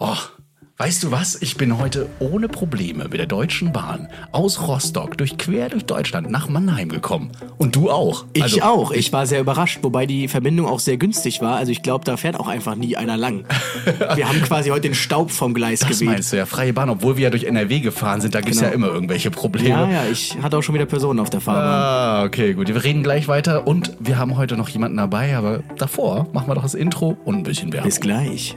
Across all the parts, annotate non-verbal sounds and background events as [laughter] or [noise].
Oh, weißt du was? Ich bin heute ohne Probleme mit der Deutschen Bahn aus Rostock durch quer durch Deutschland nach Mannheim gekommen. Und du auch. Ich Also, auch. Ich war sehr überrascht, wobei die Verbindung auch sehr günstig war. Also ich glaube, da fährt auch einfach nie einer lang. [laughs] Wir haben quasi heute den Staub vom Gleis Das geweht. meinst du ja, freie Bahn, obwohl wir ja durch NRW gefahren sind, da gibt es Genau. ja immer irgendwelche Probleme. Ja, ja, ich hatte auch schon wieder Personen auf der Fahrbahn. Ah, okay, gut. Wir reden gleich weiter und wir haben heute noch jemanden dabei, aber davor machen wir doch das Intro und ein bisschen Werbung. Bis gleich.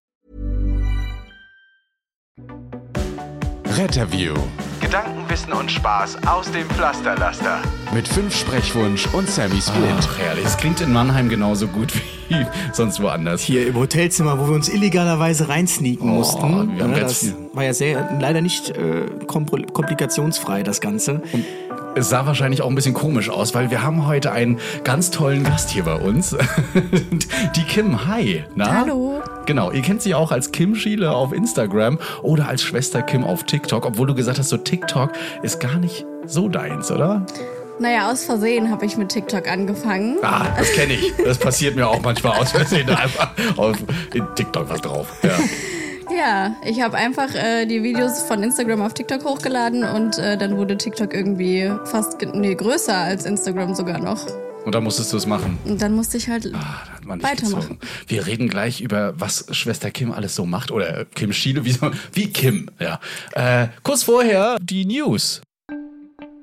Retterview Gedanken, Wissen und Spaß aus dem Pflasterlaster. mit fünf Sprechwunsch und Sammy Splint. Ach, herrlich. Es klingt in Mannheim genauso gut wie [laughs] sonst woanders. Hier im Hotelzimmer, wo wir uns illegalerweise reinsneaken mussten. Oh, wir haben Ja, ganz das viel- war ja sehr, leider nicht äh, kompl- komplikationsfrei, das Ganze. Es sah wahrscheinlich auch ein bisschen komisch aus, weil wir haben heute einen ganz tollen Gast hier bei uns. [laughs] Die Kim, hi. Na? Hallo. Genau, ihr kennt sie auch als Kim Schiele auf Instagram oder als Schwester Kim auf TikTok, obwohl du gesagt hast, so TikTok ist gar nicht so deins, oder? Naja, aus Versehen habe ich mit TikTok angefangen. Ah, das kenne ich. Das passiert mir auch manchmal aus Versehen [laughs] einfach auf TikTok was drauf. Ja. Ja, ich habe einfach äh, die Videos von Instagram auf TikTok hochgeladen und äh, dann wurde TikTok irgendwie fast nee, größer als Instagram sogar noch. Und dann musstest du es machen. Und dann musste ich halt. Ah, da hat man dich Weitermachen. gezogen. Wir reden gleich über, was Schwester Kim alles so macht. Oder Kim Schiele, wie, wie Kim. Ja. Äh, kurz vorher die News.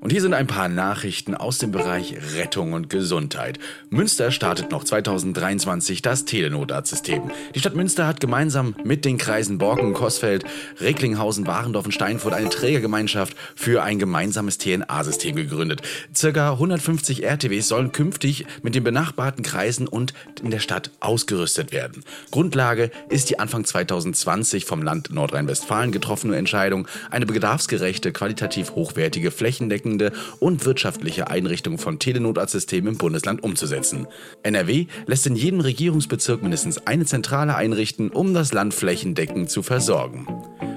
Und hier sind ein paar Nachrichten aus dem Bereich Rettung und Gesundheit. Münster startet noch 2023 das Telenotarztsystem. Die Stadt Münster hat gemeinsam mit den Kreisen Borken, Kossfeld, Recklinghausen, Warendorf und Steinfurt eine Trägergemeinschaft für ein gemeinsames TNA-System gegründet. Circa 150 RTWs sollen künftig mit den benachbarten Kreisen und in der Stadt ausgerüstet werden. Grundlage ist die Anfang 2020 vom Land Nordrhein-Westfalen getroffene Entscheidung, eine bedarfsgerechte, qualitativ hochwertige, flächendeckende und wirtschaftliche Einrichtung von Telenotarztsystemen im Bundesland umzusetzen. NRW lässt in jedem Regierungsbezirk mindestens eine Zentrale einrichten, um das Land flächendeckend zu versorgen.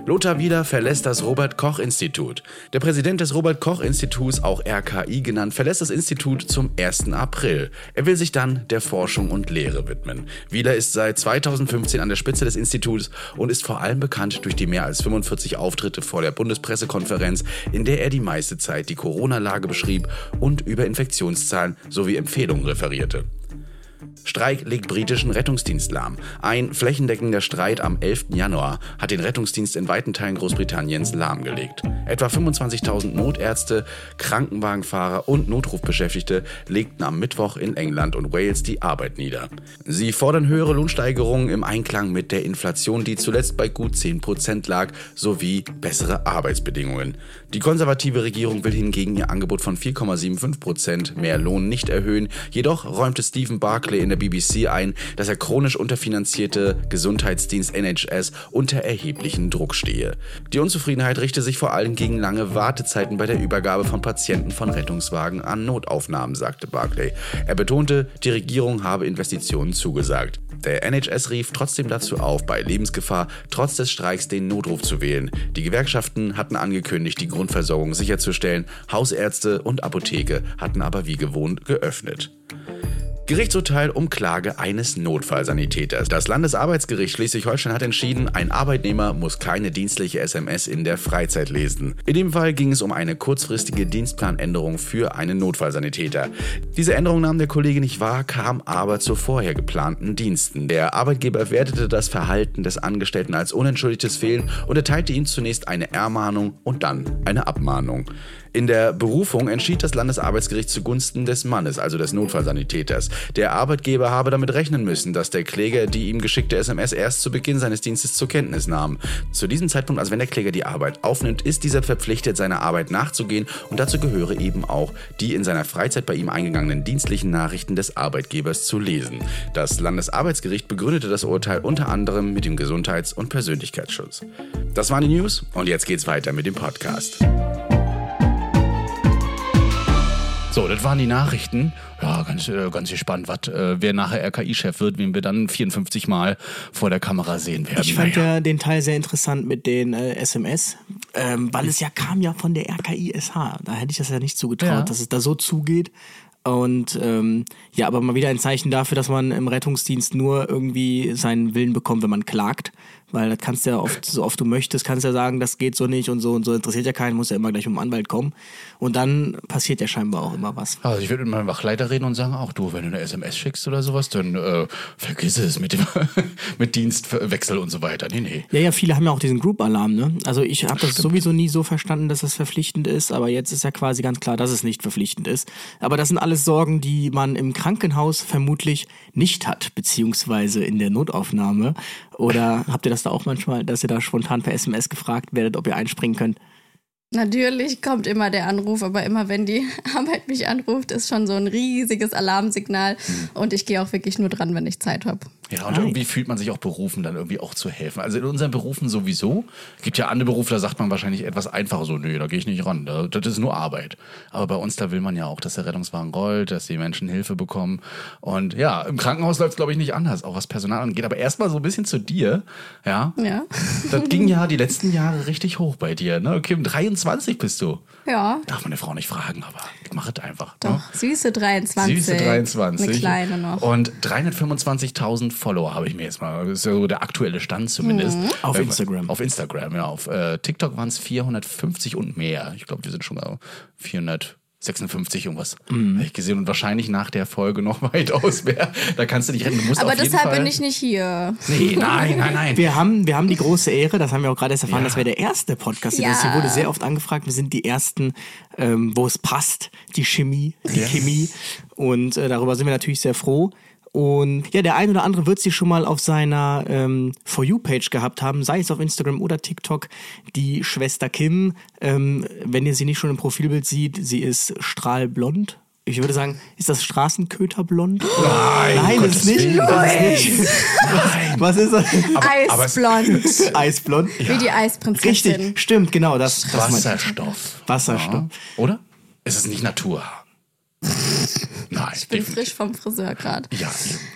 Lothar Wieler verlässt das Robert-Koch-Institut. Der Präsident des Robert-Koch-Instituts, auch RKI genannt, verlässt das Institut zum 1. April. Er will sich dann der Forschung und Lehre widmen. Wieler ist seit 2015 an der Spitze des Instituts und ist vor allem bekannt durch die mehr als 45 Auftritte vor der Bundespressekonferenz, in der er die meiste Zeit die Corona-Lage beschrieb und über Infektionszahlen sowie Empfehlungen referierte. Streik legt britischen Rettungsdienst lahm. Ein flächendeckender Streit am 11. Januar hat den Rettungsdienst in weiten Teilen Großbritanniens lahmgelegt. Etwa 25.000 Notärzte, Krankenwagenfahrer und Notrufbeschäftigte legten am Mittwoch in England und Wales die Arbeit nieder. Sie fordern höhere Lohnsteigerungen im Einklang mit der Inflation, die zuletzt bei gut 10% lag, sowie bessere Arbeitsbedingungen. Die konservative Regierung will hingegen ihr Angebot von 4,75% mehr Lohn nicht erhöhen, jedoch räumte Stephen Barclay in der BBC ein, dass der chronisch unterfinanzierte Gesundheitsdienst NHS unter erheblichen Druck stehe. Die Unzufriedenheit richte sich vor allem gegen lange Wartezeiten bei der Übergabe von Patienten von Rettungswagen an Notaufnahmen, sagte Barclay. Er betonte, die Regierung habe Investitionen zugesagt. Der NHS rief trotzdem dazu auf, bei Lebensgefahr trotz des Streiks den Notruf zu wählen. Die Gewerkschaften hatten angekündigt, die Grundversorgung sicherzustellen. Hausärzte und Apotheke hatten aber wie gewohnt geöffnet. Gerichtsurteil um Klage eines Notfallsanitäters. Das Landesarbeitsgericht Schleswig-Holstein hat entschieden, ein Arbeitnehmer muss keine dienstliche SMS in der Freizeit lesen. In dem Fall ging es um eine kurzfristige Dienstplanänderung für einen Notfallsanitäter. Diese Änderung nahm der Kollege nicht wahr, kam aber zu vorher geplanten Diensten. Der Arbeitgeber wertete das Verhalten des Angestellten als unentschuldigtes Fehlen und erteilte ihm zunächst eine Ermahnung und dann eine Abmahnung. In der Berufung entschied das Landesarbeitsgericht zugunsten des Mannes, also des Notfallsanitäters. Der Arbeitgeber habe damit rechnen müssen, dass der Kläger die ihm geschickte SMS erst zu Beginn seines Dienstes zur Kenntnis nahm. Zu diesem Zeitpunkt, also wenn der Kläger die Arbeit aufnimmt, ist dieser verpflichtet, seiner Arbeit nachzugehen und dazu gehöre eben auch, die in seiner Freizeit bei ihm eingegangenen dienstlichen Nachrichten des Arbeitgebers zu lesen. Das Landesarbeitsgericht begründete das Urteil unter anderem mit dem Gesundheits- und Persönlichkeitsschutz. Das waren die News und jetzt geht's weiter mit dem Podcast. So, das waren die Nachrichten. Ja, ganz, äh, ganz gespannt, was, äh, wer nachher RKI-Chef wird, wen wir dann 54 Mal vor der Kamera sehen werden. Ich fand Naja. ja den Teil sehr interessant mit den äh, SMS, ähm, weil es ja kam ja von der RKI-SH. Da hätte ich das ja nicht zugetraut, Ja. dass es da so zugeht. Und ähm, ja, aber mal wieder ein Zeichen dafür, dass man im Rettungsdienst nur irgendwie seinen Willen bekommt, wenn man klagt. Weil das kannst du ja oft, so oft du möchtest, kannst ja sagen, das geht so nicht und so und so interessiert ja keinen, muss ja immer gleich dem Anwalt kommen. Und dann passiert ja scheinbar auch immer was. Also ich würde mit meinem Wachleiter reden und sagen, auch du, wenn du eine SMS schickst oder sowas, dann äh, vergiss es mit, dem [laughs] mit Dienstwechsel und so weiter. Nee, nee. Ja, ja, viele haben ja auch diesen Group-Alarm, ne? Also ich habe das sowieso nie so verstanden, dass das verpflichtend ist, aber jetzt ist ja quasi ganz klar, dass es nicht verpflichtend ist. Aber das sind alles Sorgen, die man im Krankenhaus vermutlich nicht hat, beziehungsweise in der Notaufnahme. Oder habt ihr das da auch manchmal, dass ihr da spontan per SMS gefragt werdet, ob ihr einspringen könnt? Natürlich kommt immer der Anruf, aber immer wenn die [laughs] Arbeit mich anruft, ist schon so ein riesiges Alarmsignal. Und ich gehe auch wirklich nur dran, wenn ich Zeit habe. Ja, und irgendwie fühlt man sich auch berufen, dann irgendwie auch zu helfen. Also in unseren Berufen sowieso. Gibt ja andere Berufe, da sagt man wahrscheinlich etwas einfacher so, nee, da gehe ich nicht ran, da, das ist nur Arbeit. Aber bei uns, da will man ja auch, dass der Rettungswagen rollt, dass die Menschen Hilfe bekommen. Und ja, im Krankenhaus läuft es, glaube ich, nicht anders, auch was Personal angeht. Aber erstmal so ein bisschen zu dir, ja. Ja. Das ging ja die letzten Jahre richtig hoch bei dir, ne? Kim, 23 23 bist du. Ja. Darf man eine Frau nicht fragen, aber ich mache es einfach. Ne? Doch, ne? süße 23. Süße 23. Eine kleine noch. Und 325.000 Follower habe ich mir jetzt mal. Das ist so der aktuelle Stand zumindest. Mhm. Auf äh, Instagram. Auf Instagram, ja. Auf äh, TikTok waren es 450 und mehr. Ich glaube, wir sind schon mal 400. 56 irgendwas. Mhm. Habe ich gesehen und wahrscheinlich nach der Folge noch [laughs] weitaus mehr. Da kannst du nicht retten. Du musst Aber auf deshalb Fall bin ich nicht hier. Nee, nein, nein, nein. Wir haben, wir haben die große Ehre, das haben wir auch gerade erst erfahren, ja. dass wir der erste Podcast sind. Ja. Hier wurde sehr oft angefragt. Wir sind die ersten, ähm, wo es passt, die Chemie, die yes. Chemie. Und äh, darüber sind wir natürlich sehr froh. Und ja, der ein oder andere wird sie schon mal auf seiner ähm, For You-Page gehabt haben, sei es auf Instagram oder TikTok, die Schwester Kim. Ähm, wenn ihr sie nicht schon im Profilbild sieht, sie ist strahlblond. Ich würde sagen, ist das Straßenköterblond? Nein, Nein, Gottes ist nicht. Ist nicht. Was ist das? aber Eisblond. [laughs] Eisblond. Wie die Eisprinzessin. Richtig, stimmt, genau. Das, das. Wasserstoff. Wasserstoff. Ja. Oder? Ist es nicht Natur? Nein. Ich bin definitiv. frisch vom Friseur gerade. Ja,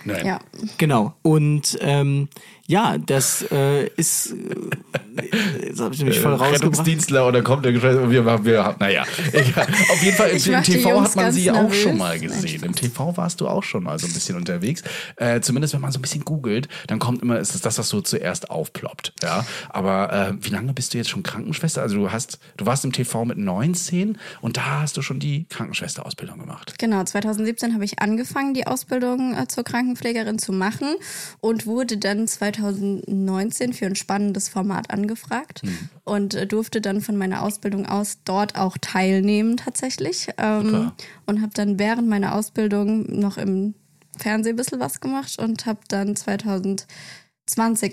nein. Ja. Genau. Und ähm, ja, das äh, ist. Äh, jetzt habe ich nämlich voll rausgebracht. Rettungsdienstler oder kommt der Geschäft und wir haben, wir haben, naja, egal. [laughs] auf jeden Fall im, im TV hat man sie auch nervös. schon mal gesehen. Im. TV warst du auch schon mal so ein bisschen unterwegs. Äh, zumindest wenn man so ein bisschen googelt, dann kommt immer, ist es das, was so zuerst aufploppt. Ja, aber äh, wie lange bist du jetzt schon Krankenschwester? Also du hast, du warst im TV mit 19 und da hast du schon die Krankenschwesterausbildung gemacht. Genau, 2017 habe ich angefangen, die Ausbildung äh, zur Krankenpflegerin zu machen und wurde dann 2019 für ein spannendes Format angefragt und äh, durfte dann von meiner Ausbildung aus dort auch teilnehmen tatsächlich. Ähm, und habe dann während meiner Ausbildung noch im Fernsehen ein bisschen was gemacht und habe dann 2020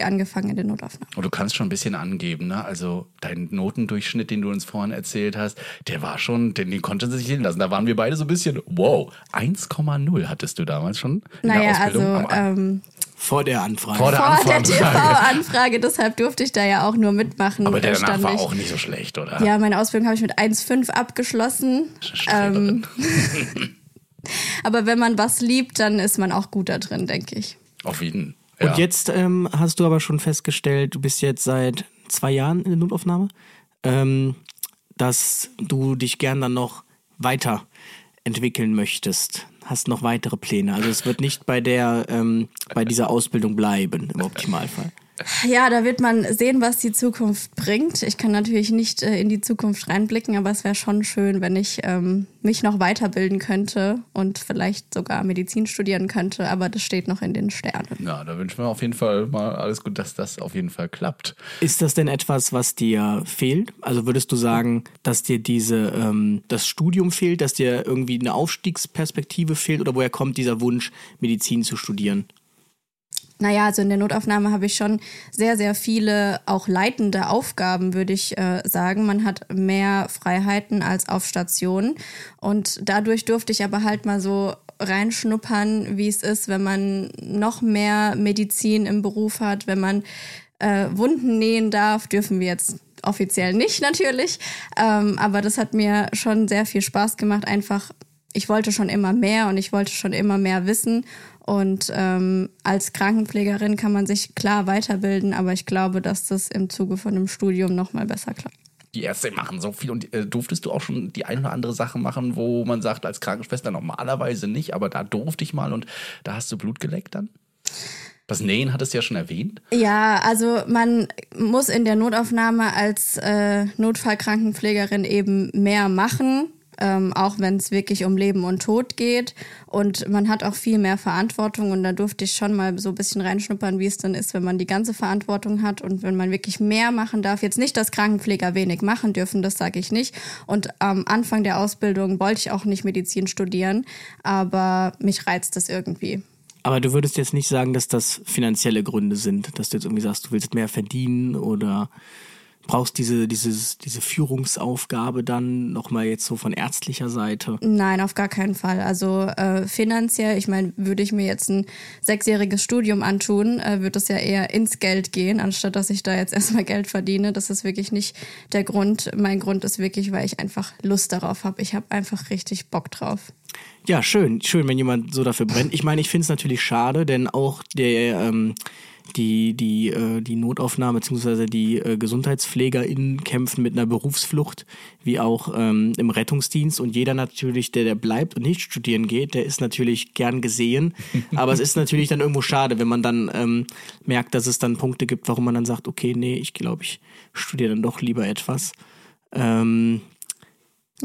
angefangen in den Notaufnahmen. Und du kannst schon ein bisschen angeben, ne? Also dein Notendurchschnitt, den du uns vorhin erzählt hast, der war schon, den, den konnte sich hin lassen. Da waren wir beide so ein bisschen, wow, 1,0 hattest du damals schon in Naja, der Ausbildung. also ähm, Vor der Anfrage. Vor der vor der Anfrage. TV-Anfrage, deshalb durfte ich da ja auch nur mitmachen. Aber der danach stand war ich. auch nicht so schlecht, oder? Ja, meine Ausbildung habe ich mit 1,5 abgeschlossen. Ähm, [laughs] aber wenn man was liebt, dann ist man auch gut da drin, denke ich. Auf jeden. Ja. Und jetzt ähm, hast du aber schon festgestellt, du bist jetzt seit zwei Jahren in der Notaufnahme, ähm, dass du dich gern dann noch weiterentwickeln möchtest. Hast noch weitere Pläne. Also es wird nicht bei der, ähm, bei dieser Ausbildung bleiben, im Optimalfall. Ja, da wird man sehen, was die Zukunft bringt. Ich kann natürlich nicht äh, in die Zukunft reinblicken, aber es wäre schon schön, wenn ich ähm, mich noch weiterbilden könnte und vielleicht sogar Medizin studieren könnte, aber das steht noch in den Sternen. Ja, da wünschen wir auf jeden Fall mal alles gut, dass das auf jeden Fall klappt. Ist das denn etwas, was dir fehlt? Also würdest du sagen, dass dir diese ähm, das Studium fehlt, dass dir irgendwie eine Aufstiegsperspektive fehlt oder woher kommt dieser Wunsch, Medizin zu studieren? Naja, also in der Notaufnahme habe ich schon sehr, sehr viele auch leitende Aufgaben, würde ich äh, sagen. Man hat mehr Freiheiten als auf Station. Und dadurch durfte ich aber halt mal so reinschnuppern, wie es ist, wenn man noch mehr Medizin im Beruf hat, wenn man äh, Wunden nähen darf, dürfen wir jetzt offiziell nicht [laughs] natürlich. Ähm, aber das hat mir schon sehr viel Spaß gemacht. Einfach, ich wollte schon immer mehr und ich wollte schon immer mehr wissen. Und ähm, als Krankenpflegerin kann man sich klar weiterbilden, aber ich glaube, dass das im Zuge von einem Studium noch mal besser klappt. Die Ärzte machen so viel und äh, durftest du auch schon die ein oder andere Sache machen, wo man sagt, als Krankenschwester normalerweise nicht, aber da durfte ich mal und da hast du Blut geleckt dann? Das Nähen hattest du ja schon erwähnt. Ja, also man muss in der Notaufnahme als äh, Notfallkrankenpflegerin eben mehr machen ähm, auch wenn es wirklich um Leben und Tod geht. Und man hat auch viel mehr Verantwortung und da durfte ich schon mal so ein bisschen reinschnuppern, wie es dann ist, wenn man die ganze Verantwortung hat und wenn man wirklich mehr machen darf. Jetzt nicht, dass Krankenpfleger wenig machen dürfen, das sage ich nicht. Und am Anfang der Ausbildung wollte ich auch nicht Medizin studieren, aber mich reizt das irgendwie. Aber du würdest jetzt nicht sagen, dass das finanzielle Gründe sind, dass du jetzt irgendwie sagst, du willst mehr verdienen oder brauchst diese, dieses, diese Führungsaufgabe dann nochmal jetzt so von ärztlicher Seite? Nein, auf gar keinen Fall. Also äh, finanziell, ich meine, würde ich mir jetzt ein sechsjähriges Studium antun, äh, würde es ja eher ins Geld gehen, anstatt dass ich da jetzt [laughs] erstmal Geld verdiene. Das ist wirklich nicht der Grund. Mein Grund ist wirklich, weil ich einfach Lust darauf habe. Ich habe einfach richtig Bock drauf. Ja, schön, schön, wenn jemand so dafür brennt. Ich meine, ich finde es natürlich schade, denn auch der ähm, die, die, äh, die Notaufnahme bzw. die äh, GesundheitspflegerInnen kämpfen mit einer Berufsflucht, wie auch ähm, im Rettungsdienst. Und jeder natürlich, der, der bleibt und nicht studieren geht, der ist natürlich gern gesehen. [laughs] Aber es ist natürlich dann irgendwo schade, wenn man dann ähm, merkt, dass es dann Punkte gibt, warum man dann sagt, okay, nee, ich glaube, ich studiere dann doch lieber etwas. Ähm,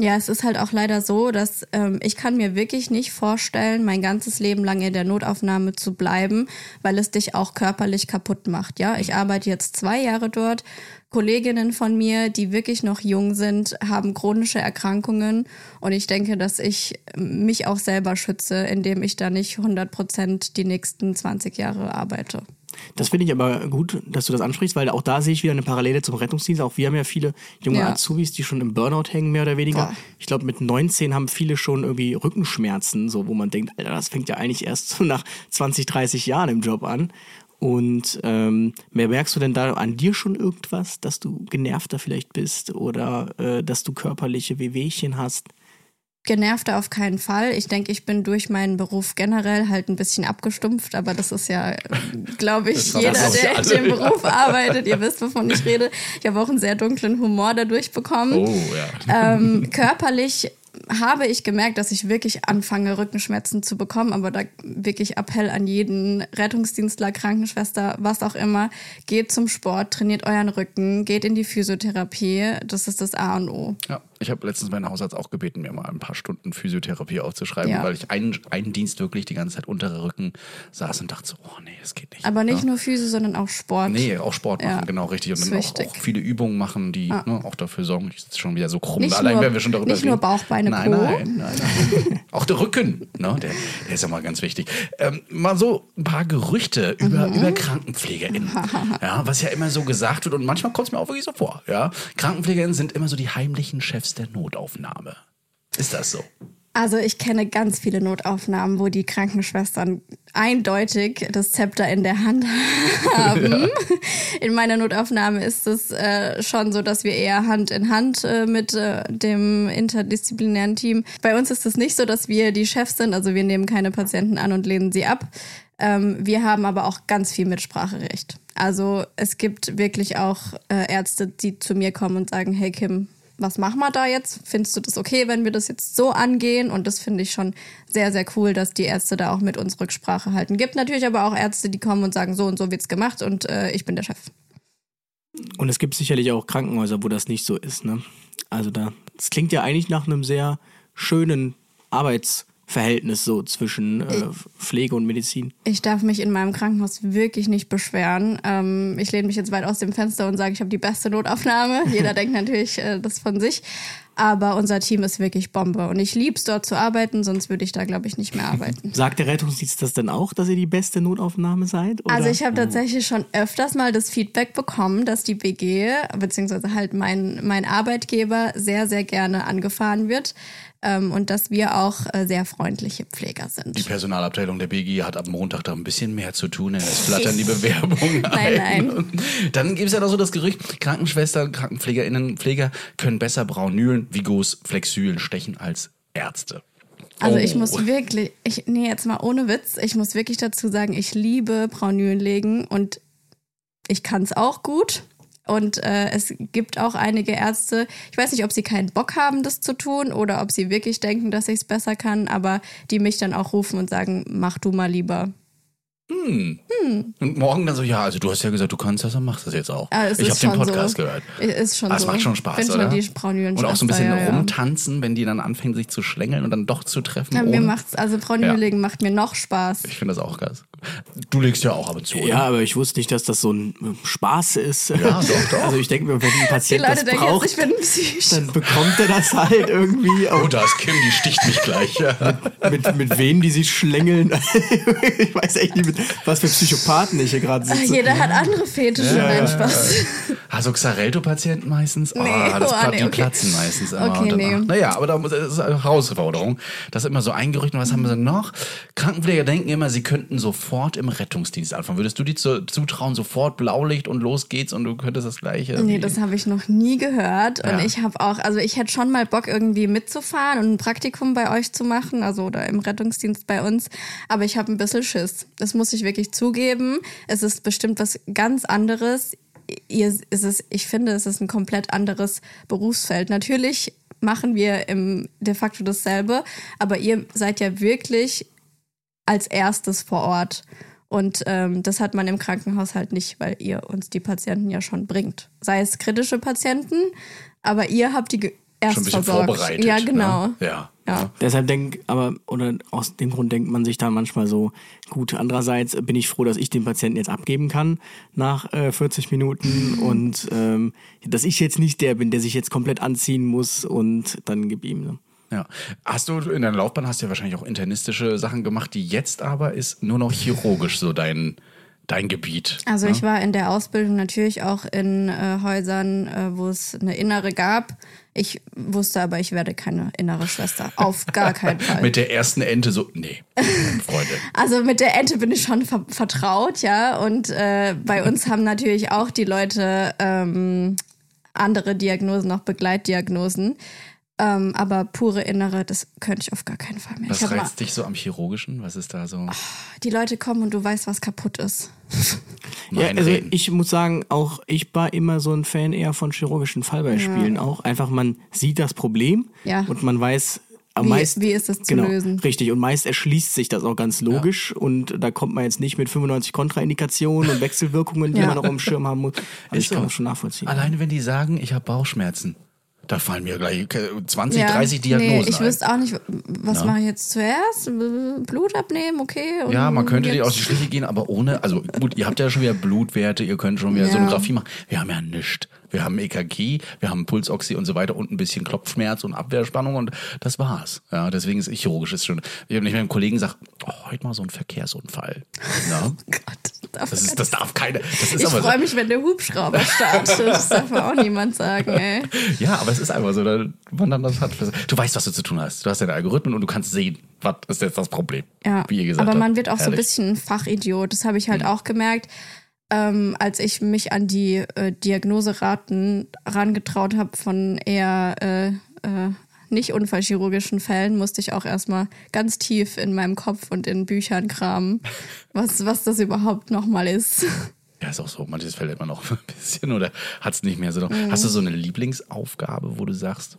ja, es ist halt auch leider so, dass ähm, ich kann mir wirklich nicht vorstellen, mein ganzes Leben lang in der Notaufnahme zu bleiben, weil es dich auch körperlich kaputt macht. Ja, ich arbeite jetzt zwei Jahre dort. Kolleginnen von mir, die wirklich noch jung sind, haben chronische Erkrankungen und ich denke, dass ich mich auch selber schütze, indem ich da nicht 100 Prozent die nächsten 20 Jahre arbeite. Das finde ich aber gut, dass du das ansprichst, weil auch da sehe ich wieder eine Parallele zum Rettungsdienst. Auch wir haben ja viele junge ja. Azubis, die schon im Burnout hängen, mehr oder weniger. Boah. Ich glaube, mit 19 haben viele schon irgendwie Rückenschmerzen, so wo man denkt, Alter, das fängt ja eigentlich erst so nach 20, 30 Jahren im Job an. Und ähm, merkst du denn da an dir schon irgendwas, dass du genervter vielleicht bist oder äh, dass du körperliche Wehwehchen hast? Genervter auf keinen Fall. Ich denke, ich bin durch meinen Beruf generell halt ein bisschen abgestumpft, aber das ist ja, glaube ich, jeder, der in dem Beruf arbeitet. Ihr wisst, wovon ich rede. Ich habe auch einen sehr dunklen Humor dadurch bekommen. Oh, ja. Ähm, körperlich habe ich gemerkt, dass ich wirklich anfange, Rückenschmerzen zu bekommen, aber da wirklich Appell an jeden Rettungsdienstler, Krankenschwester, was auch immer, geht zum Sport, trainiert euren Rücken, geht in die Physiotherapie, das ist das A und O. Ja, ich habe letztens meinen Hausarzt auch gebeten, mir mal ein paar Stunden Physiotherapie aufzuschreiben, ja. weil ich einen, einen Dienst wirklich die ganze Zeit untere Rücken saß und dachte so, oh nee, das geht nicht. Aber nicht ja. nur Physio, sondern auch Sport. Nee, auch Sport machen, ja. genau, richtig. Und dann auch, auch, viele Übungen machen, die ne, auch dafür sorgen, ich sitze schon wieder so krumm. Nicht Allein, nur, wenn wir schon darüber nicht reden. nur Bauch, Beine, nein, Po. Nein, nein, nein. [laughs] auch der Rücken, ne, der, der, ist ja mal ganz wichtig. Ähm, mal so ein paar Gerüchte über, mhm. über KrankenpflegerInnen. [laughs] ja, was ja immer so gesagt wird und manchmal kommt es mir auch wirklich so vor. Ja? KrankenpflegerInnen sind immer so die heimlichen Chefs der Notaufnahme. Ist das so? Also ich kenne ganz viele Notaufnahmen, wo die Krankenschwestern eindeutig das Zepter in der Hand [laughs] haben. Ja. In meiner Notaufnahme ist es äh, schon so, dass wir eher Hand in Hand äh, mit äh, dem interdisziplinären Team. Bei uns ist es nicht so, dass wir die Chefs sind, also wir nehmen keine Patienten an und lehnen sie ab. Ähm, wir haben aber auch ganz viel Mitspracherecht. Also es gibt wirklich auch äh, Ärzte, die zu mir kommen und sagen, hey Kim, was machen wir da jetzt? Findest du das okay, wenn wir das jetzt so angehen? Und das finde ich schon sehr, sehr cool, dass die Ärzte da auch mit uns Rücksprache halten. Gibt natürlich aber auch Ärzte, die kommen und sagen, so und so wird's gemacht und äh, ich bin der Chef. Und es gibt sicherlich auch Krankenhäuser, wo das nicht so ist. Ne? Also da, das klingt ja eigentlich nach einem sehr schönen Arbeitsverhältnis so zwischen äh, Pflege und Medizin. Ich darf mich in meinem Krankenhaus wirklich nicht beschweren. Ähm, ich lehne mich jetzt weit aus dem Fenster und sage, ich habe die beste Notaufnahme. [laughs] Jeder denkt natürlich äh, das von sich. Aber unser Team ist wirklich Bombe. Und ich liebe es, dort zu arbeiten, sonst würde ich da, glaube ich, nicht mehr arbeiten. [laughs] Sagt der Rettungsdienst das denn auch, dass ihr die beste Notaufnahme seid? Oder? Also ich habe tatsächlich schon öfters mal das Feedback bekommen, dass die BG, beziehungsweise halt mein, mein Arbeitgeber, sehr, sehr gerne angefahren wird. Ähm, und dass wir auch äh, sehr freundliche Pfleger sind. Die Personalabteilung der BG hat ab Montag da ein bisschen mehr zu tun. denn Es [laughs] flattern die Bewerbungen Nein, ein. nein. [laughs] Dann gibt es ja noch so das Gerücht, Krankenschwestern, KrankenpflegerInnen, Pfleger können besser Braunülen, Vigos, Flexülen stechen als Ärzte. Also Oh. ich muss wirklich, ich, nee, jetzt mal ohne Witz, ich muss wirklich dazu sagen, ich liebe Braunülen legen und ich kann es auch gut. Und äh, es gibt auch einige Ärzte, ich weiß nicht, ob sie keinen Bock haben, das zu tun oder ob sie wirklich denken, dass ich es besser kann, aber die mich dann auch rufen und sagen, mach du mal lieber. Und morgen dann so, ja, also du hast ja gesagt, du kannst das, dann machst du das jetzt auch. Ah, es ich habe den Podcast so. gehört. Ist schon Ah, es so. macht schon Spaß, Find oder? die Braunülen Und auch so ein bisschen ja, ja. rumtanzen, wenn die dann anfangen, sich zu schlängeln und dann doch zu treffen. Ja, mir macht's, also Ja. legen macht mir noch Spaß. Ich finde das auch geil. Du legst ja auch ab und zu, oder? Ja, aber ich wusste nicht, dass das so ein äh, Spaß ist. Ja, doch, doch. [laughs] Also ich denke mir, wenn ein Die Patient das denken braucht, jetzt, ich bin psychisch. dann bekommt er das halt irgendwie. [laughs] Oh, da ist Kim, die sticht mich gleich. Ja. mit, mit wem die sich schlängeln. [laughs] ich weiß echt nicht, mit was für Psychopathen ich hier gerade Ah, sitze. Jeder hat andere Fetische, nein, Spaß. Also Xarelto-Patienten meistens? Ah, Nee, das oh, Pla- nee, die okay. platzen meistens immer. Okay, nee. Naja, aber da muss- das ist eine Herausforderung. Das ist immer so ein Gerücht. Und was haben wir noch? Krankenpfleger denken immer, sie könnten sofort im Rettungsdienst anfangen. Würdest du dir zu, zutrauen, sofort Blaulicht und los geht's und du könntest das Gleiche? Nee, das habe ich noch nie gehört. Ja. Und ich habe auch, also ich hätte schon mal Bock, irgendwie mitzufahren und ein Praktikum bei euch zu machen, also oder im Rettungsdienst bei uns. Aber ich habe ein bisschen Schiss. Das muss ich wirklich zugeben. Es ist bestimmt was ganz anderes. Ihr, ist es, ich finde, es ist ein komplett anderes Berufsfeld. Natürlich machen wir im de facto dasselbe, aber ihr seid ja wirklich als erstes vor Ort. Und ähm, das hat man im Krankenhaus halt nicht, weil ihr uns die Patienten ja schon bringt. Sei es kritische Patienten, aber ihr habt die erst schon ein bisschen versorgt. vorbereitet. Ja, genau. Ne? Ja. Ja. Deshalb denkt, aber, oder aus dem Grund denkt man sich da manchmal so, gut, andererseits bin ich froh, dass ich den Patienten jetzt abgeben kann nach äh, 40 Minuten und ähm, dass ich jetzt nicht der bin, der sich jetzt komplett anziehen muss und dann gib ihm. Ne? Ja. Hast du in deiner Laufbahn hast du ja wahrscheinlich auch internistische Sachen gemacht, die jetzt aber ist nur noch chirurgisch so dein, dein Gebiet. Also ne? ich war in der Ausbildung natürlich auch in äh, Häusern, äh, wo es eine innere gab. Ich wusste aber, ich werde keine innere Schwester. Auf gar keinen [laughs] Fall. Mit der ersten Ente so, nee, Freunde. [laughs] Also mit der Ente bin ich schon ver vertraut, ja. Und äh, bei uns haben natürlich auch die Leute ähm, andere Diagnosen, noch Begleitdiagnosen. Ähm, aber pure Innere, das könnte ich auf gar keinen Fall mehr. Was ich hab mal, reizt dich so am Chirurgischen? Was ist da so? die Leute kommen und du weißt, was kaputt ist. [laughs] Ja, also ich muss sagen, auch ich war immer so ein Fan eher von chirurgischen Fallbeispielen auch. Einfach, man sieht das Problem Ja. und man weiß, am Wie- meist, wie ist es zu genau, lösen? Richtig, und meist erschließt sich das auch ganz logisch und da kommt man jetzt nicht mit 95 Kontraindikationen und [laughs] Wechselwirkungen, die Ja. man noch im Schirm haben muss. Also Ist ich kann so. das schon nachvollziehen. Alleine wenn die sagen, ich habe Bauchschmerzen, da fallen mir gleich 20, Ja. 30 Diagnosen Nee, ich ein. wüsste auch nicht, was mache ich jetzt zuerst? Blut abnehmen, okay. Ja, man könnte dir aus die Schliche gehen, aber ohne, also gut, ihr habt ja schon wieder Blutwerte, ihr könnt schon wieder Ja. Sonographie machen. Wir haben ja nichts. Wir haben EKG, wir haben Pulsoxy und so weiter und ein bisschen Klopfschmerz und Abwehrspannung und das war's. Ja, deswegen ist chirurgisch ist schon. Wenn ich meinem Kollegen sage, oh, heute mal so ein Verkehrsunfall. [laughs] Ja, Gott, darf das, ist, das darf keine. Das ist ich freue so. mich, wenn der Hubschrauber startet. Das [laughs] darf mir auch niemand sagen, ey. Ja, aber es ist einfach so, man dann das hat. Du weißt, was du zu tun hast. Du hast deine Algorithmen und du kannst sehen, was ist jetzt das Problem. Ja, Wie ihr gesagt aber man habt. wird auch so ein Herrlich. bisschen ein Fachidiot. Das habe ich Mhm. halt auch gemerkt, ähm, als ich mich an die äh, Diagnoseraten rangetraut habe von eher äh, äh, nicht unfallchirurgischen Fällen, musste ich auch erstmal ganz tief in meinem Kopf und in Büchern kramen, [laughs] was, was das überhaupt nochmal ist. Ja, ist auch so. Manches fällt immer noch [laughs] ein bisschen oder hat es nicht mehr so. Mhm. Hast du so eine Lieblingsaufgabe, wo du sagst?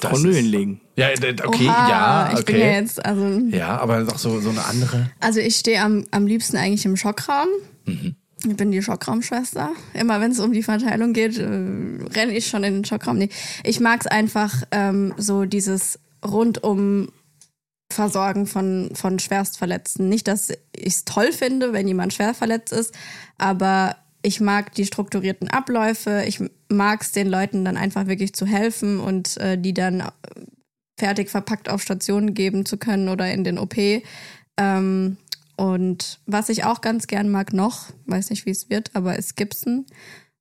das ist- legen. Ja, äh, okay, Oha, ja, okay. Ich bin ja jetzt, also, Ja, aber noch so, so eine andere. also ich stehe am, am liebsten eigentlich im Schockraum. Mhm. Ich bin die Schockraumschwester. Immer wenn es um die Verteilung geht, äh, renne ich schon in den Schockraum. Nee, ich mag es einfach ähm, so dieses rundum Versorgen von, von Schwerstverletzten. Nicht, dass ich es toll finde, wenn jemand schwer verletzt ist, aber ich mag die strukturierten Abläufe. Ich mag es den Leuten dann einfach wirklich zu helfen und äh, die dann äh, fertig verpackt auf Stationen geben zu können oder in den OP. Ähm, und was ich auch ganz gern mag noch, weiß nicht, wie es wird, aber ist Gipsen.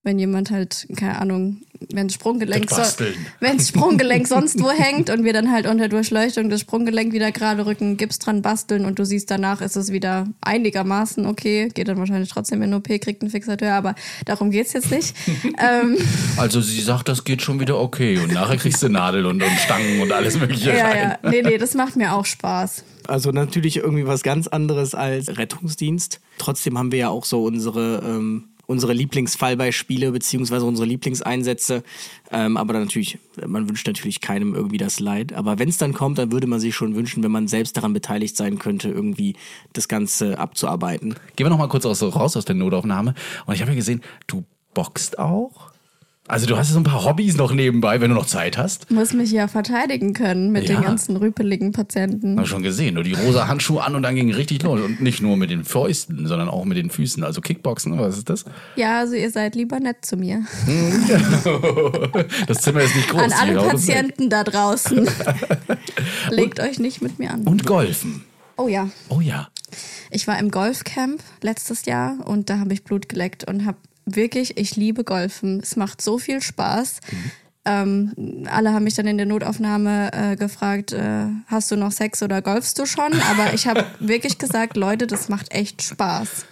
Wenn jemand halt, keine Ahnung, wenn das Sprunggelenk, Das Basteln. wenn das Sprunggelenk sonst wo hängt und wir dann halt unter Durchleuchtung das Sprunggelenk wieder gerade rücken, Gips dran basteln und du siehst danach ist es wieder einigermaßen okay, geht dann wahrscheinlich trotzdem in OP, kriegt einen Fixateur, aber darum geht's jetzt nicht. [laughs] ähm, Also sie sagt, das geht schon wieder okay und nachher kriegst du Nadel und, und Stangen und alles mögliche ja, rein. ja, nee, nee, das macht mir auch Spaß. Also natürlich irgendwie was ganz anderes als Rettungsdienst. Trotzdem haben wir ja auch so unsere, ähm, unsere Lieblingsfallbeispiele beziehungsweise unsere Lieblingseinsätze. Ähm, aber natürlich, man wünscht natürlich keinem irgendwie das Leid. Aber wenn es dann kommt, dann würde man sich schon wünschen, wenn man selbst daran beteiligt sein könnte, irgendwie das Ganze abzuarbeiten. Gehen wir noch mal kurz aus, raus aus der Notaufnahme. Und ich habe ja gesehen, du boxt auch? Also du hast so ein paar Hobbys noch nebenbei, wenn du noch Zeit hast. Muss mich ja verteidigen können mit Ja. den ganzen rüpeligen Patienten. Hab schon gesehen. Nur die rosa Handschuhe an und dann ging richtig los. Und nicht nur mit den Fäusten, sondern auch mit den Füßen. Also Kickboxen, was ist das? Ja, also ihr seid lieber nett zu mir. [laughs] Das Zimmer ist nicht groß. An alle. Patienten da draußen. [laughs] Legt euch nicht mit mir an. Und Golfen. Oh ja. Oh ja. Ich war im Golfcamp letztes Jahr und da habe ich Blut geleckt und habe wirklich, ich liebe Golfen. Es macht so viel Spaß. Ähm, alle haben mich dann in der Notaufnahme äh, gefragt, äh, hast du noch Sex oder golfst du schon? Aber ich habe [laughs] wirklich gesagt, Leute, das macht echt Spaß.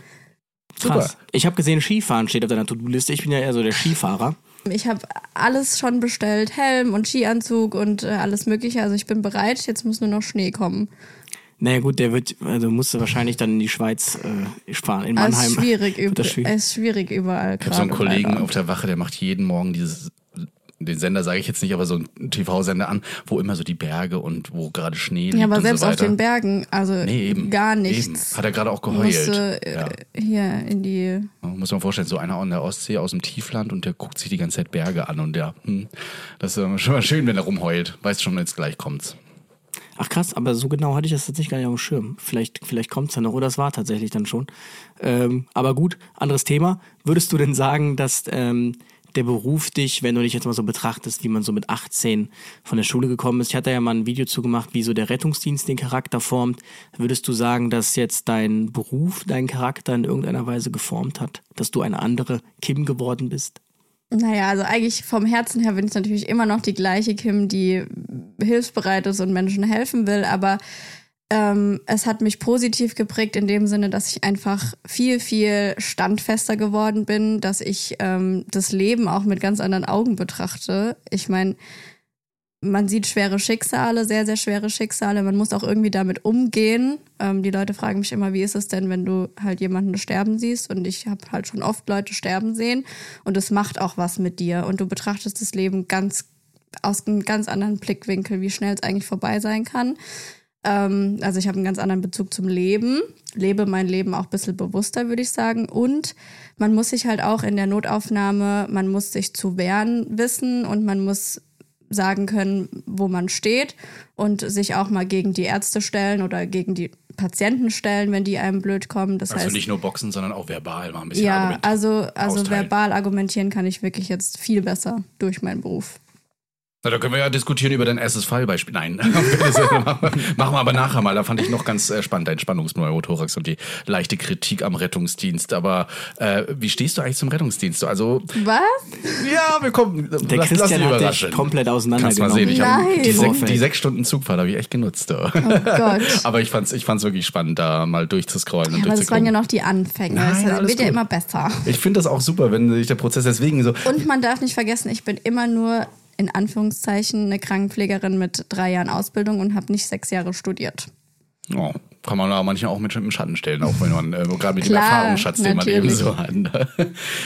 Krass. Ich habe gesehen, Skifahren steht auf deiner To-Do-Liste. Ich bin ja eher so der Skifahrer. Ich habe alles schon bestellt, Helm und Skianzug und äh, alles mögliche. Also ich bin bereit, jetzt muss nur noch Schnee kommen. Naja gut, der wird, also musst du wahrscheinlich dann in die Schweiz äh, fahren, in Es Mannheim. ist schwierig, [laughs] über, das schwierig. es ist schwierig überall. Ich habe so einen Kollegen leider. auf der Wache, der macht jeden Morgen dieses, den Sender sage ich jetzt nicht, aber so einen TV-Sender an, wo immer so die Berge und wo gerade Schnee liegt Ja, aber und selbst so auf den Bergen, also Nee, eben. gar Eben. nichts. Hat er gerade auch geheult. Musste äh, ja. hier in die. Muss man vorstellen, so einer an der Ostsee aus dem Tiefland und der guckt sich die ganze Zeit Berge an und der, hm, das ist äh, schon mal schön, wenn er rumheult. Weißt schon, jetzt gleich kommt's. Ach krass, aber so genau hatte ich das tatsächlich gar nicht auf dem Schirm. Vielleicht, vielleicht kommt es ja noch oder es war tatsächlich dann schon. Ähm, aber gut, anderes Thema. Würdest du denn sagen, dass ähm, der Beruf dich, wenn du dich jetzt mal so betrachtest, wie man so mit 18 von der Schule gekommen ist, ich hatte ja mal ein Video zugemacht, wie so der Rettungsdienst den Charakter formt. Würdest du sagen, dass jetzt dein Beruf deinen Charakter in irgendeiner Weise geformt hat? Dass du eine andere Kim geworden bist? Naja, also eigentlich vom Herzen her bin ich natürlich immer noch die gleiche Kim, die hilfsbereit ist und Menschen helfen will, aber ähm, es hat mich positiv geprägt in dem Sinne, dass ich einfach viel, viel standfester geworden bin, dass ich ähm, das Leben auch mit ganz anderen Augen betrachte. Ich meine, man sieht schwere Schicksale, sehr, sehr schwere Schicksale. Man muss auch irgendwie damit umgehen. Ähm, die Leute fragen mich immer, wie ist es denn, wenn du halt jemanden sterben siehst? Und ich habe halt schon oft Leute sterben sehen. Und es macht auch was mit dir. Und du betrachtest das Leben ganz aus einem ganz anderen Blickwinkel, wie schnell es eigentlich vorbei sein kann. Ähm, also ich habe einen ganz anderen Bezug zum Leben, lebe mein Leben auch ein bisschen bewusster, würde ich sagen. Und man muss sich halt auch in der Notaufnahme, man muss sich zu wehren wissen und man muss sagen können, wo man steht und sich auch mal gegen die Ärzte stellen oder gegen die Patienten stellen, wenn die einem blöd kommen. Das Also heißt, nicht nur boxen, sondern auch verbal mal ein bisschen ja, also, also austeilen. verbal argumentieren kann ich wirklich jetzt viel besser durch meinen Beruf. Na, da können wir ja diskutieren über dein erstes Fallbeispiel. Nein, [laughs] machen wir aber nachher mal. Da fand ich noch ganz äh, spannend, dein Spannungspneumothorax und die leichte Kritik am Rettungsdienst. Aber äh, wie stehst du eigentlich zum Rettungsdienst? Also, Was? ja, wir kommen. Der lass, lass Christian dich hat dich komplett Kannst mal auseinandergenommen. sehen, ich Nein. die, die sechs Stunden Zugfahrt habe ich echt genutzt. Oh Gott. [laughs] Aber ich fand's, ich fand's wirklich spannend, da mal durchzuscrollen und Ja, aber das waren ja noch die Anfänge. Nein, das alles wird ja immer besser. ich finde das auch super, wenn sich der Prozess deswegen so. Und man darf nicht vergessen, ich bin immer nur in Anführungszeichen eine Krankenpflegerin mit drei Jahren Ausbildung und habe nicht sechs Jahre studiert. Oh, kann man aber manchmal auch mit im Schatten stellen, auch wenn man äh, gerade mit dem Klar, Erfahrungsschatz, den man eben natürlich. so hat. ne?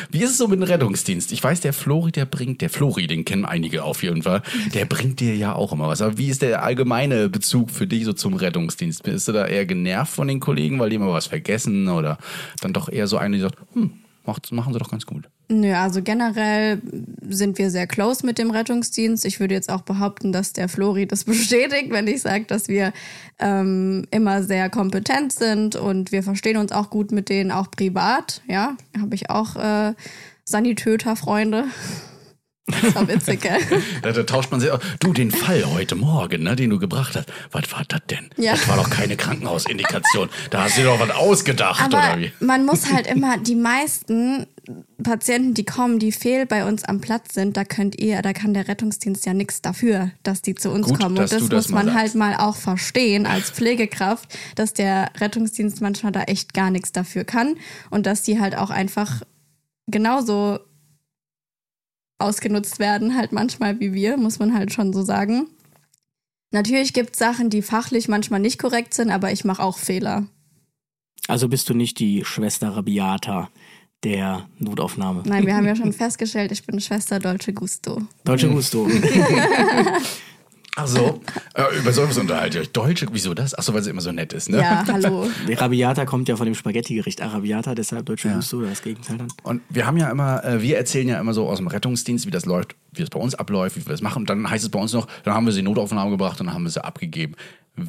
Wie ist es so mit dem Rettungsdienst? Ich weiß, der Flori, der bringt, der Flori, den kennen einige auf jeden Fall, der bringt dir ja auch immer was. Aber wie ist der allgemeine Bezug für dich so zum Rettungsdienst? Bist du da eher genervt von den Kollegen, weil die immer was vergessen oder dann doch eher so eine, die sagt, hm, macht, machen sie doch ganz gut. Nö, also generell sind wir sehr close mit dem Rettungsdienst. Ich würde jetzt auch behaupten, dass der Flori das [laughs] bestätigt, wenn ich sage, dass wir ähm, immer sehr kompetent sind und wir verstehen uns auch gut mit denen, auch privat. Ja, habe ich auch äh, Sanitäter-Freunde. Das war witzig, gell? [laughs] Da, da tauscht man sich auch. Du, den Fall heute Morgen, ne, den du gebracht hast, was war das denn? Ja. Das war doch keine Krankenhausindikation. Da hast du dir doch was ausgedacht, Aber oder wie? man muss halt immer, die meisten Patienten, die kommen, die fehl bei uns am Platz sind, da könnt ihr, da kann der Rettungsdienst ja nichts dafür, dass die zu uns Gut, kommen. Und das das muss man halt sagst. mal auch verstehen als Pflegekraft, dass der Rettungsdienst manchmal da echt gar nichts dafür kann und dass die halt auch einfach genauso ausgenutzt werden, halt manchmal wie wir, muss man halt schon so sagen. Natürlich gibt es Sachen, die fachlich manchmal nicht korrekt sind, aber ich mache auch Fehler. Also bist du nicht die Schwester Rabiata der Notaufnahme. Nein, wir haben ja schon festgestellt, ich bin Schwester Dolce Gusto. Deutsche Gusto. [laughs] [laughs] Ach so, [laughs] äh, über sowas unterhaltet ihr euch. Deutsche, wieso das? Ach so, weil sie immer so nett ist, ne? Ja, hallo. [laughs] Die Rabiata kommt ja von dem Spaghetti-Gericht Arabiata, deshalb Deutsche Gusto, das Gegenteil dann. Und wir haben ja immer, äh, wir erzählen ja immer so aus dem Rettungsdienst, wie das läuft, wie es bei uns abläuft, wie wir das machen. Und dann heißt es bei uns noch, dann haben wir sie in Notaufnahme gebracht und dann haben wir sie abgegeben.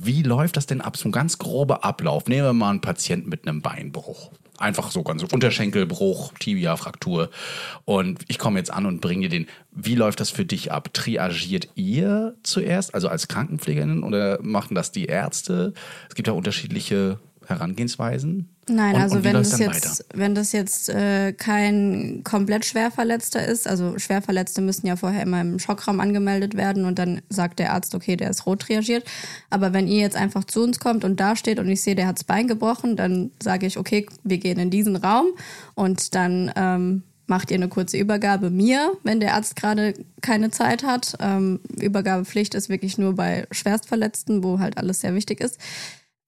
Wie läuft das denn ab? So ein ganz grober Ablauf. Nehmen wir mal einen Patienten mit einem Beinbruch. Einfach so ganz so Unterschenkelbruch, Tibia-Fraktur. Und ich komme jetzt an und bringe dir den. Wie läuft das für dich ab? Triagiert ihr zuerst, also als Krankenpflegerin, oder machen das die Ärzte? Es gibt ja unterschiedliche Herangehensweisen. Nein, Und- also und wenn das jetzt, wenn das jetzt äh, kein komplett Schwerverletzter ist, also Schwerverletzte müssen ja vorher immer im Schockraum angemeldet werden und dann sagt der Arzt, okay, der ist rot triagiert. Aber wenn ihr jetzt einfach zu uns kommt und da steht und ich sehe, der hat das Bein gebrochen, dann sage ich, okay, wir gehen in diesen Raum und dann ähm, macht ihr eine kurze Übergabe mir, wenn der Arzt gerade keine Zeit hat. Ähm, Übergabepflicht ist wirklich nur bei Schwerstverletzten, wo halt alles sehr wichtig ist.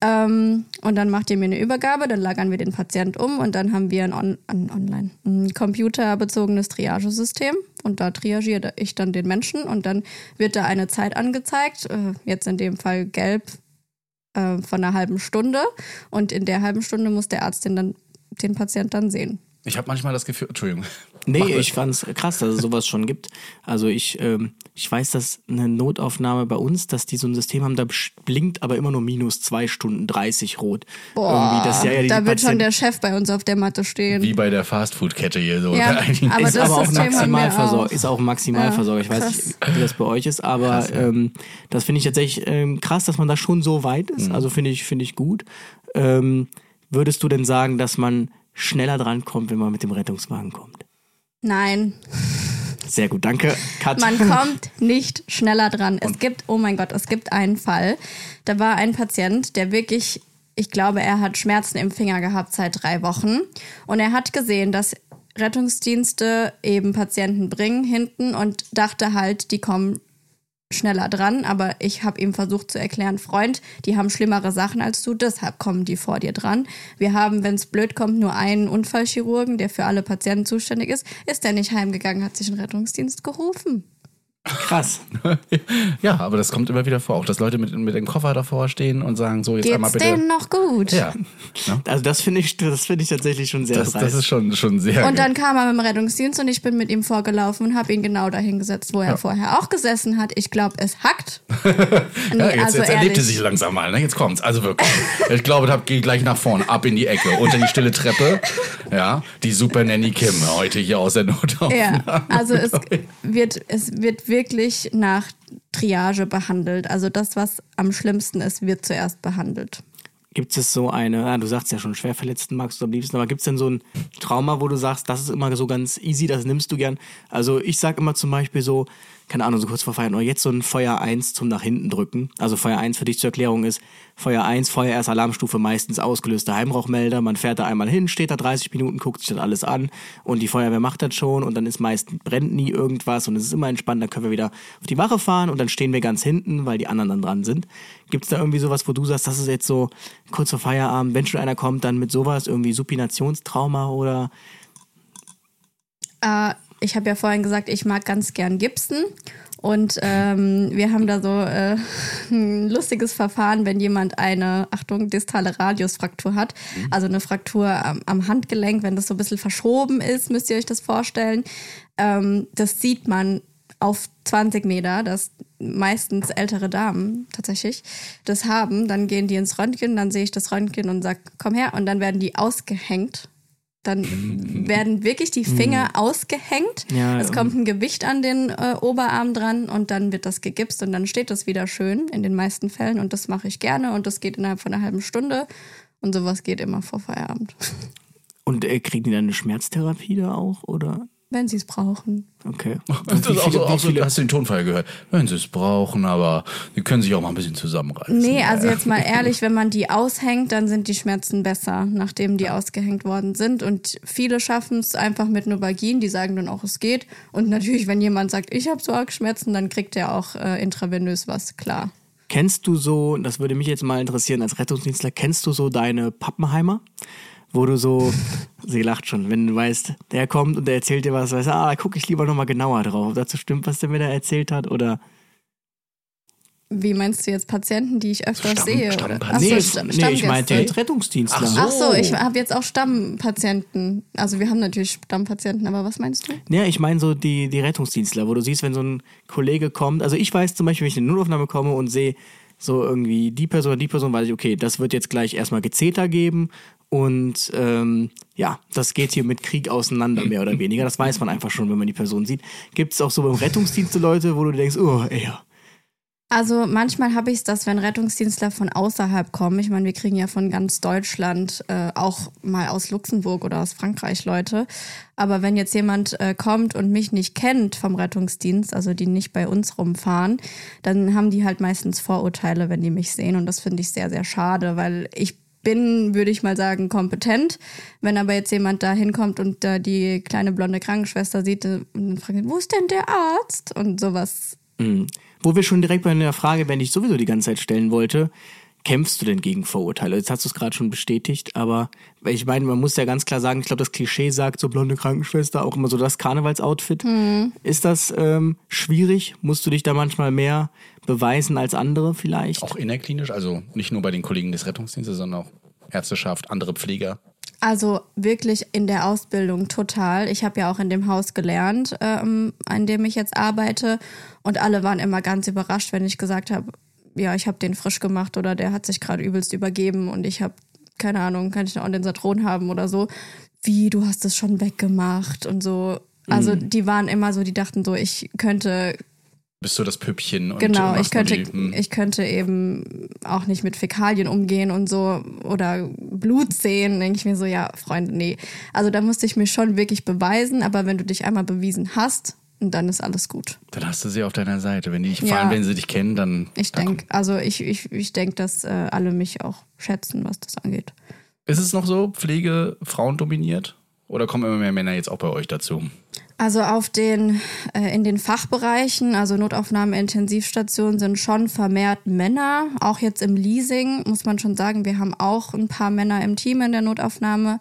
Ähm, und dann macht ihr mir eine Übergabe, dann lagern wir den Patient um und dann haben wir ein, On ein online, ein computerbezogenes Triagesystem und da triagiere ich dann den Menschen und dann wird da eine Zeit angezeigt, äh, jetzt in dem Fall gelb äh, von einer halben Stunde und in der halben Stunde muss der Arzt den den Patient dann sehen. Ich habe manchmal das Gefühl, Entschuldigung. Nee, ich fand's krass, dass es sowas schon gibt. Also ich, ähm, ich weiß, dass eine Notaufnahme bei uns, dass die so ein System haben, da blinkt aber immer nur minus zwei Stunden 30 rot. Irgendwie, das, ja, ja, da wird schon Patienten- der Chef bei uns auf der Matte stehen. Wie bei der Fastfood-Kette hier so. Ja, [laughs] aber ist das aber auch Maximalversorger. auch. Ist auch Maximalversorger. ich weiß nicht, wie das bei euch ist, aber ähm, das finde ich tatsächlich ähm, krass, dass man da schon so weit ist. Mhm. Also finde ich, finde ich gut. Ähm, würdest du denn sagen, dass man schneller drankommt, wenn man mit dem Rettungswagen kommt? Nein, Sehr gut, danke. Kat. Man kommt nicht schneller dran. Es gibt, oh mein Gott, es gibt einen Fall. Da war ein Patient, der wirklich, ich glaube, er hat Schmerzen im Finger gehabt seit drei Wochen. Und er hat gesehen, dass Rettungsdienste eben Patienten bringen hinten und dachte halt, die kommen schneller dran. Aber ich habe ihm versucht zu erklären, Freund, die haben schlimmere Sachen als du, deshalb kommen die vor dir dran. Wir haben, wenn es blöd kommt, nur einen Unfallchirurgen, der für alle Patienten zuständig ist. Ist der nicht heimgegangen, hat sich einen Rettungsdienst gerufen. Krass. [laughs] ja, aber das kommt immer wieder vor, auch dass Leute mit, mit dem Koffer davor stehen und sagen, so jetzt einmal Geht's bitte. denen noch gut? Ja, ne? Also das finde ich, das finde ich tatsächlich schon sehr das, dreist. das ist schon, schon sehr Und dann kam er mit dem Rettungsdienst und ich bin mit ihm vorgelaufen und habe ihn genau dahin gesetzt, wo er vorher auch gesessen hat. Ich glaube, es hackt. [laughs] Nee, ja, jetzt, also jetzt erlebt er sich langsam mal, ne? Jetzt kommt's. Also wirklich. ich glaube, das geht gleich nach vorne, ab in die Ecke, unter die stille Treppe. Ja, die Super Nanny Kim heute hier aus der Notaufnahme. Ja, also es [laughs] wird, es wird wirklich nach Triage behandelt. Also das, was am schlimmsten ist, wird zuerst behandelt. Gibt es so eine, ah, du sagst ja schon, Schwerverletzten magst du am liebsten, aber gibt es denn so ein Trauma, wo du sagst, das ist immer so ganz easy, das nimmst du gern? Also ich sag immer zum Beispiel so, keine Ahnung, so kurz vor Feiern, oder jetzt so ein Feuer 1 zum nach hinten drücken. Also Feuer 1 für dich zur Erklärung ist, Feuer 1, Feuer erst Alarmstufe, meistens ausgelöster Heimrauchmelder. Man fährt da einmal hin, steht da 30 Minuten, guckt sich das alles an und die Feuerwehr macht das schon und dann ist meist, brennt nie irgendwas und es ist immer entspannt, dann können wir wieder auf die Wache fahren und dann stehen wir ganz hinten, weil die anderen dann dran sind. Gibt es da irgendwie sowas, wo du sagst, das ist jetzt so kurz vor Feierabend, wenn schon einer kommt, dann mit sowas, irgendwie Supinationstrauma oder Äh, ich habe ja vorhin gesagt, ich mag ganz gern Gibson. Und ähm, wir haben da so äh, [laughs] ein lustiges Verfahren, wenn jemand eine, Achtung, distale Radiusfraktur hat. Also eine Fraktur am, am Handgelenk, wenn das so ein bisschen verschoben ist, müsst ihr euch das vorstellen. Ähm, das sieht man auf 20 Meter, dass meistens ältere Damen tatsächlich das haben. Dann gehen die ins Röntgen, dann sehe ich das Röntgen und sag, komm her. Und dann werden die ausgehängt. Dann [laughs] werden wirklich die Finger ausgehängt. Ja, es kommt ein Gewicht an den äh, Oberarm dran und dann wird das gegipst und dann steht das wieder schön in den meisten Fällen. Und das mache ich gerne und das geht innerhalb von einer halben Stunde. Und sowas geht immer vor Feierabend. und äh, kriegen die dann eine Schmerztherapie da auch oder? Wenn sie es brauchen. Okay. So, wie auch so, viele- hast du den Tonfall gehört? Wenn sie es brauchen, aber die können sich auch mal ein bisschen zusammenreißen. Nee, also jetzt mal [laughs] ehrlich, wenn man die aushängt, dann sind die Schmerzen besser, nachdem die ausgehängt worden sind. Und viele schaffen es einfach mit Novagin, die sagen dann auch, es geht. Und natürlich, wenn jemand sagt, ich habe so arg Schmerzen, dann kriegt er auch äh, intravenös was, klar. Kennst du so, das würde mich jetzt mal interessieren als Rettungsdienstler, kennst du so deine Pappenheimer? Wo du so, sie lacht schon, wenn du weißt, der kommt und der erzählt dir was, weißt du, ah, da gucke ich lieber nochmal genauer drauf, ob dazu stimmt, was der mir da erzählt hat oder. Wie meinst du jetzt Patienten, die ich öfter Stamm- sehe? Stammpatienten. Ach so, nee, Sta- nee, ich meinte jetzt Rettungsdienstler. Ach so. Ach so, ich habe jetzt auch Stammpatienten. Also wir haben natürlich Stammpatienten, aber was meinst du? Ja, ich meine so die, die Rettungsdienstler, wo du siehst, wenn so ein Kollege kommt. Also ich weiß zum Beispiel, wenn ich in eine Notaufnahme komme und sehe so irgendwie die Person oder die Person, weiß ich, okay, das wird jetzt gleich erstmal Gezeter geben und ähm, ja, das geht hier mit Krieg auseinander, mehr oder weniger. Das weiß man einfach schon, wenn man die Person sieht. Gibt es auch so beim Rettungsdienst Leute, wo du denkst, oh, ey, Also manchmal habe ich es, dass wenn Rettungsdienstler von außerhalb kommen, ich meine, wir kriegen ja von ganz Deutschland, äh, auch mal aus Luxemburg oder aus Frankreich Leute, aber wenn jetzt jemand äh, kommt und mich nicht kennt vom Rettungsdienst, also die nicht bei uns rumfahren, dann haben die halt meistens Vorurteile, wenn die mich sehen und das finde ich sehr, sehr schade, weil ich bin, würde ich mal sagen, kompetent. Wenn aber jetzt jemand da hinkommt und da die kleine blonde Krankenschwester sieht äh, und fragt, wo ist denn der Arzt? Und sowas Mhm. Wo wir schon direkt bei einer Frage, wenn ich sowieso die ganze Zeit stellen wollte, kämpfst du denn gegen Vorurteile? Jetzt hast du es gerade schon bestätigt, aber ich meine, man muss ja ganz klar sagen, ich glaube, das Klischee sagt so blonde Krankenschwester auch immer so das Karnevalsoutfit. Ist das ähm, schwierig? Musst du dich da manchmal mehr beweisen als andere vielleicht? Auch innerklinisch, also nicht nur bei den Kollegen des Rettungsdienstes, sondern auch Ärzteschaft, andere Pfleger. Also wirklich in der Ausbildung total. Ich habe ja auch in dem Haus gelernt, ähm, an dem ich jetzt arbeite. Und alle waren immer ganz überrascht, wenn ich gesagt habe, ja, ich habe den frisch gemacht oder der hat sich gerade übelst übergeben und ich habe, keine Ahnung, kann ich noch den Satron haben oder so. Wie, du hast es schon weggemacht und so. Also die waren immer so, die dachten so, ich könnte Bist du das Püppchen Genau, ich könnte, die, hm. ich könnte eben auch nicht mit Fäkalien umgehen und so oder Blut sehen, denke ich mir so, ja, Freunde, nee. Also da musste ich mir schon wirklich beweisen, aber wenn du dich einmal bewiesen hast, dann ist alles gut. Dann hast du sie auf deiner Seite. Wenn die dich Ja. fahren, wenn sie dich kennen, dann. Ich denke, also ich, ich, ich denke, dass äh, alle mich auch schätzen, was das angeht. Ist es noch so, Pflege Frauen dominiert? Oder kommen immer mehr Männer jetzt auch bei euch dazu? Also auf den, äh, in den Fachbereichen, also Notaufnahme, Intensivstationen sind schon vermehrt Männer. Auch jetzt im Leasing muss man schon sagen, wir haben auch ein paar Männer im Team in der Notaufnahme.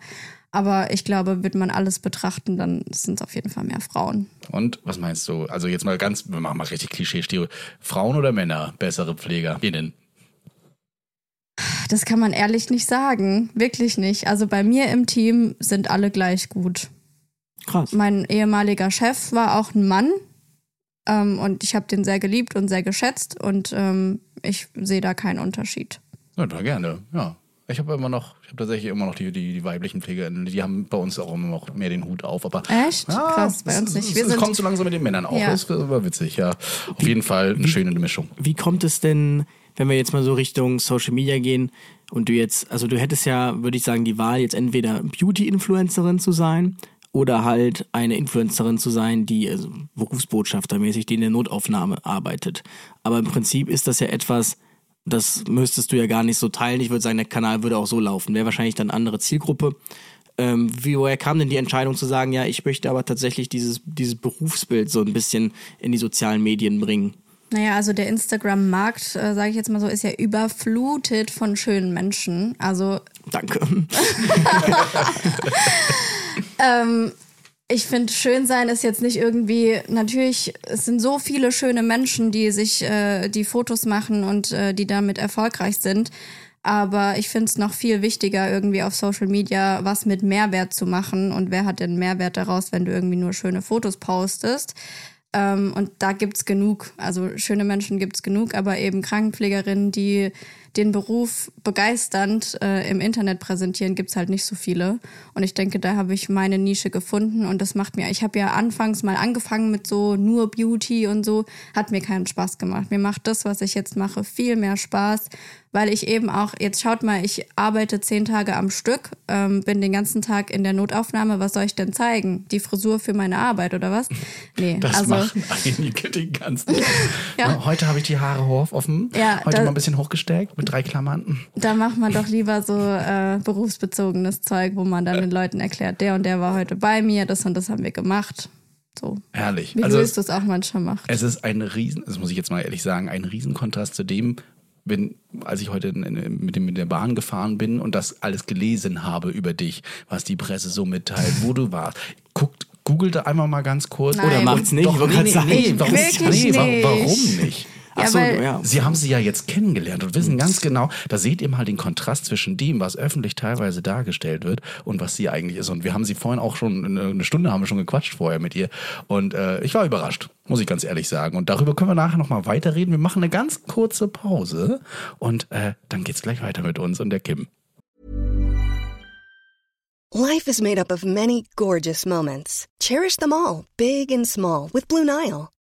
Aber ich glaube, wird man alles betrachten, dann sind es auf jeden Fall mehr Frauen. Und was meinst du? Also jetzt mal ganz, wir machen mal richtig klischee -Stereo. Frauen oder Männer bessere PflegerInnen? Das kann man ehrlich nicht sagen. Wirklich nicht. Also bei mir im Team sind alle gleich gut. Krass. Mein ehemaliger Chef war auch ein Mann. Ähm, und ich habe den sehr geliebt und sehr geschätzt. Und ähm, ich sehe da keinen Unterschied. Ja, da gerne, ja. Ich habe immer noch, ich habe tatsächlich immer noch die, die, die weiblichen PflegerInnen, die haben bei uns auch immer noch mehr den Hut auf. Aber Echt? Krass, bei es- uns es- nicht. Wir es sind- kommt so langsam mit den Männern auch. Ja. Das ist aber witzig, ja. Auf jeden Fall eine schöne Mischung. Wie kommt es denn, wenn wir jetzt mal so Richtung Social Media gehen und du jetzt, also du hättest ja, würde ich sagen, die Wahl jetzt entweder Beauty-Influencerin zu sein oder halt eine Influencerin zu sein, die also Berufsbotschaftermäßig, die in der Notaufnahme arbeitet. Aber im Prinzip ist das ja etwas, das müsstest du ja gar nicht so teilen. Ich würde sagen, der Kanal würde auch so laufen. Wäre wahrscheinlich dann andere Zielgruppe. Ähm, wie, woher kam denn die Entscheidung zu sagen, ja, ich möchte aber tatsächlich dieses, dieses Berufsbild so ein bisschen in die sozialen Medien bringen? Naja, also der Instagram-Markt, äh, sage ich jetzt mal so, ist ja überflutet von schönen Menschen. Also Danke. [laughs] [laughs] ähm, ich finde, schön sein ist jetzt nicht irgendwie, natürlich, es sind so viele schöne Menschen, die sich äh, die Fotos machen und äh, die damit erfolgreich sind. Aber ich finde es noch viel wichtiger, irgendwie auf Social Media was mit Mehrwert zu machen. Und wer hat denn Mehrwert daraus, wenn du irgendwie nur schöne Fotos postest? Ähm, und da gibt's genug. Also schöne Menschen gibt's genug, aber eben Krankenpflegerinnen, die den Beruf begeisternd äh, im Internet präsentieren, gibt's halt nicht so viele. Und ich denke, da habe ich meine Nische gefunden und das macht mir, ich habe ja anfangs mal angefangen mit so nur Beauty und so, hat mir keinen Spaß gemacht. Mir macht das, was ich jetzt mache, viel mehr Spaß, weil ich eben auch, jetzt schaut mal, ich arbeite zehn Tage am Stück, ähm, bin den ganzen Tag in der Notaufnahme, was soll ich denn zeigen? Die Frisur für meine Arbeit oder was? Nee, Das also machen einige den ganzen Tag. [laughs] Ja. Heute habe ich die Haare hoch offen. Ja, Heute mal ein bisschen hochgesteckt mit drei Klammern. Da macht man doch lieber so äh, berufsbezogenes Zeug, wo man dann den Leuten erklärt, der und der war heute bei mir, das und das haben wir gemacht. So. Herrlich. Wie also, Luis das auch manchmal macht. Es ist ein Riesen, das muss ich jetzt mal ehrlich sagen, ein Riesenkontrast zu dem, wenn, als ich heute in, in, mit, dem, mit der Bahn gefahren bin und das alles gelesen habe über dich, was die Presse so mitteilt, wo du warst. Guckt, googelt einfach mal ganz kurz. Nein. Oder Macht's nicht, ich Doch, nee, nee, nee, warum, nicht. warum nicht? Ach Ja, so, ja. Sie haben sie ja jetzt kennengelernt und wissen ganz genau, da seht ihr mal den Kontrast zwischen dem, was öffentlich teilweise dargestellt wird und was sie eigentlich ist. Und wir haben sie vorhin auch schon, eine eine Stunde haben wir schon gequatscht vorher mit ihr. Und äh, ich war überrascht, muss ich ganz ehrlich sagen. Und darüber können wir nachher nochmal weiterreden. Wir machen eine ganz kurze Pause und äh, dann geht's gleich weiter mit uns und der Kim. Life is made up of many gorgeous moments. Cherish them all, big and small, with Blue Nile.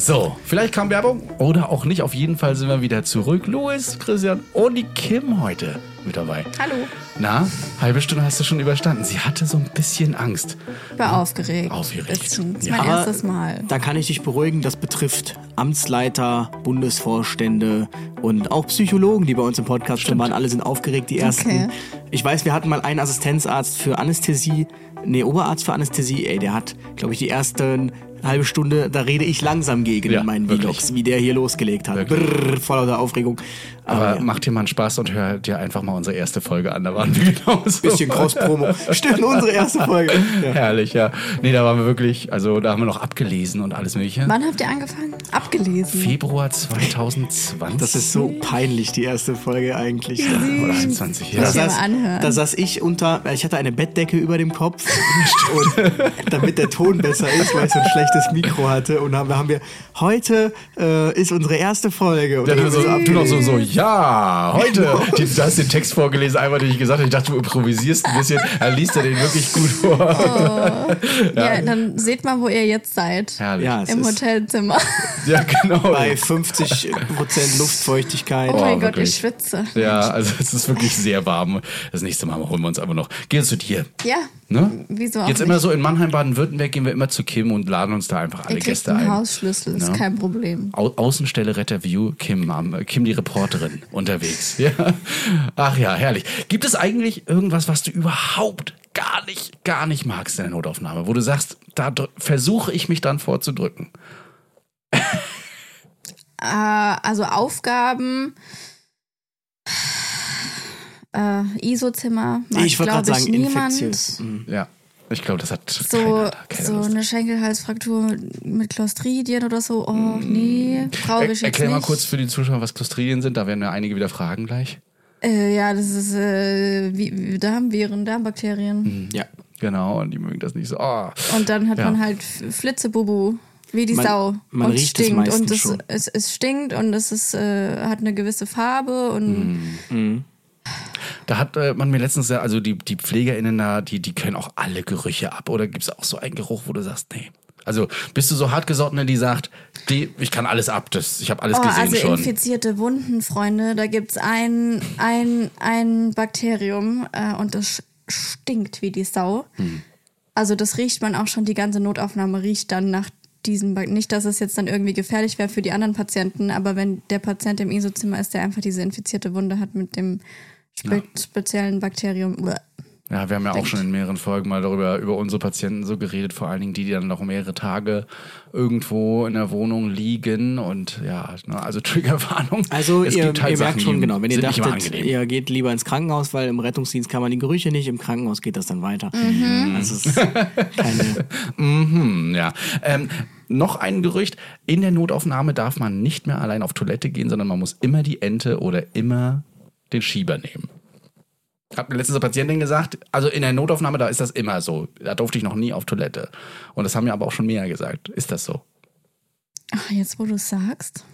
So, vielleicht kam Werbung oder auch nicht. Auf jeden Fall sind wir wieder zurück. Louis, Christian und die Kim heute mit dabei. Hallo. Na, halbe Stunde hast du schon überstanden. Sie hatte so ein bisschen Angst. Ich war aufgeregt. Aufgeregt. Das ist Ja. mein erstes Mal. Da kann ich dich beruhigen, das betrifft Amtsleiter, Bundesvorstände und auch Psychologen, die bei uns im Podcast schon waren. Alle sind aufgeregt, die ersten. Okay. Ich weiß, wir hatten mal einen Assistenzarzt für Anästhesie, nee, Oberarzt für Anästhesie, ey, der hat, glaube ich, die ersten halbe Stunde, da rede ich langsam gegen Ja, in meinen. Vlogs, wie der hier losgelegt hat. Brrr, voller Aufregung. Aber Aber ja. mach dir mal einen Spaß und hör dir einfach mal unsere erste Folge an. Da waren wir genauso. Bisschen Cross-Promo. [laughs] Stimmt, unsere erste Folge. Ja. Herrlich, ja. Nee, da waren wir wirklich, also da haben wir noch abgelesen und alles mögliche. Wann habt ihr angefangen? Abgelesen. Februar 2020. Das ist so peinlich, die erste Folge eigentlich. oder 21, ja. Da saß, da saß ich unter, ich hatte eine Bettdecke über dem Kopf [laughs] und damit der Ton besser ist, weil ich so ein schlechtes Mikro hatte und haben, haben wir, heute äh, ist unsere erste Folge. Und Ja, dann du, so, haben wir du noch so, so, ja, heute. Genau. Die, du hast den Text vorgelesen, einmal den ich gesagt habe. Ich dachte, du improvisierst ein bisschen. Er liest er den wirklich gut vor. ja. dann seht mal, wo ihr jetzt seid. Herrlich. Ja, Im ist Hotelzimmer. Ja, genau. bei 50 Prozent Luftfeuchtigkeit. Oh mein Gott, wirklich. ich schwitze. Ja, also es ist wirklich sehr warm. Das nächste Mal holen wir uns aber noch. Geh zu dir. Ja. Ne? Wieso auch Jetzt nicht? immer so in Mannheim, Baden-Württemberg gehen wir immer zu Kim und laden uns da einfach alle Gäste einen ein. Hausschlüssel, ist Ja. kein Problem. Au Außenstelle Retterview, Kim, am- Kim die Reporterin unterwegs. Ja. Ach ja, herrlich. Gibt es eigentlich irgendwas, was du überhaupt gar nicht, gar nicht magst in der Notaufnahme, wo du sagst, da versuche ich mich dann vorzudrücken? [laughs] Äh, also Aufgaben, äh, ISO-Zimmer, Ich wollte glaube gerade ich, sagen, niemand. infektiös. Mhm. Ja. Ich glaube, das hat So, keiner, keiner so Lust. eine Schenkelhalsfraktur mit Clostridien oder so. Oh, nee, brauche Er, ich jetzt erklär mal nicht. kurz für die Zuschauer, was Clostridien sind. Da werden ja einige wieder fragen gleich. Äh, ja, das ist äh, wie, wie Darmviren, Darmbakterien. Ja. Genau, und die mögen das nicht so. Oh. Und dann hat Ja. man halt Flitzebubu, wie die Man- Sau. man und riecht es stinkt. meistens und es, schon. es, es stinkt und es ist, äh, hat eine gewisse Farbe und Mhm. Da hat äh, man mir letztens, ja- also die, die PflegerInnen da, die, die können auch alle Gerüche ab. Oder gibt es auch so einen Geruch, wo du sagst, nee. Also bist du so hartgesottene, die sagt, verstehe, ich kann alles ab. Das, ich habe alles Oh, gesehen also schon. infizierte Wunden, Freunde, da gibt's ein, ein, ein Bakterium äh, und das stinkt wie die Sau. Hm. Also das riecht man auch schon, die ganze Notaufnahme riecht dann nach diesem Bak Nicht, dass es jetzt dann irgendwie gefährlich wäre für die anderen Patienten, aber wenn der Patient im ISO-Zimmer ist, der einfach diese infizierte Wunde hat mit dem spe speziellen Bakterium. Ja, wir haben ja auch Denkt. schon in mehreren Folgen mal darüber, über unsere Patienten so geredet, vor allen Dingen die, die dann noch mehrere Tage irgendwo in der Wohnung liegen und ja, ne, also [laughs] Triggerwarnung. Also Es ihr, gibt halt ihr merkt Sachen, schon die genau, wenn ihr dachtet, ihr geht lieber ins Krankenhaus, weil im Rettungsdienst kann man die Gerüche nicht, im Krankenhaus geht das dann weiter. Mhm. Also es ist keine, [laughs] Hm, ja. Ähm, noch ein Gerücht, in der Notaufnahme darf man nicht mehr allein auf Toilette gehen, sondern man muss immer die Ente oder immer den Schieber nehmen. Mir letztens eine Patientin gesagt, also in der Notaufnahme, da ist das immer so. Da durfte ich noch nie auf Toilette. Und das haben mir aber auch schon mehr gesagt. Ist das so? Ach, jetzt wo du es sagst.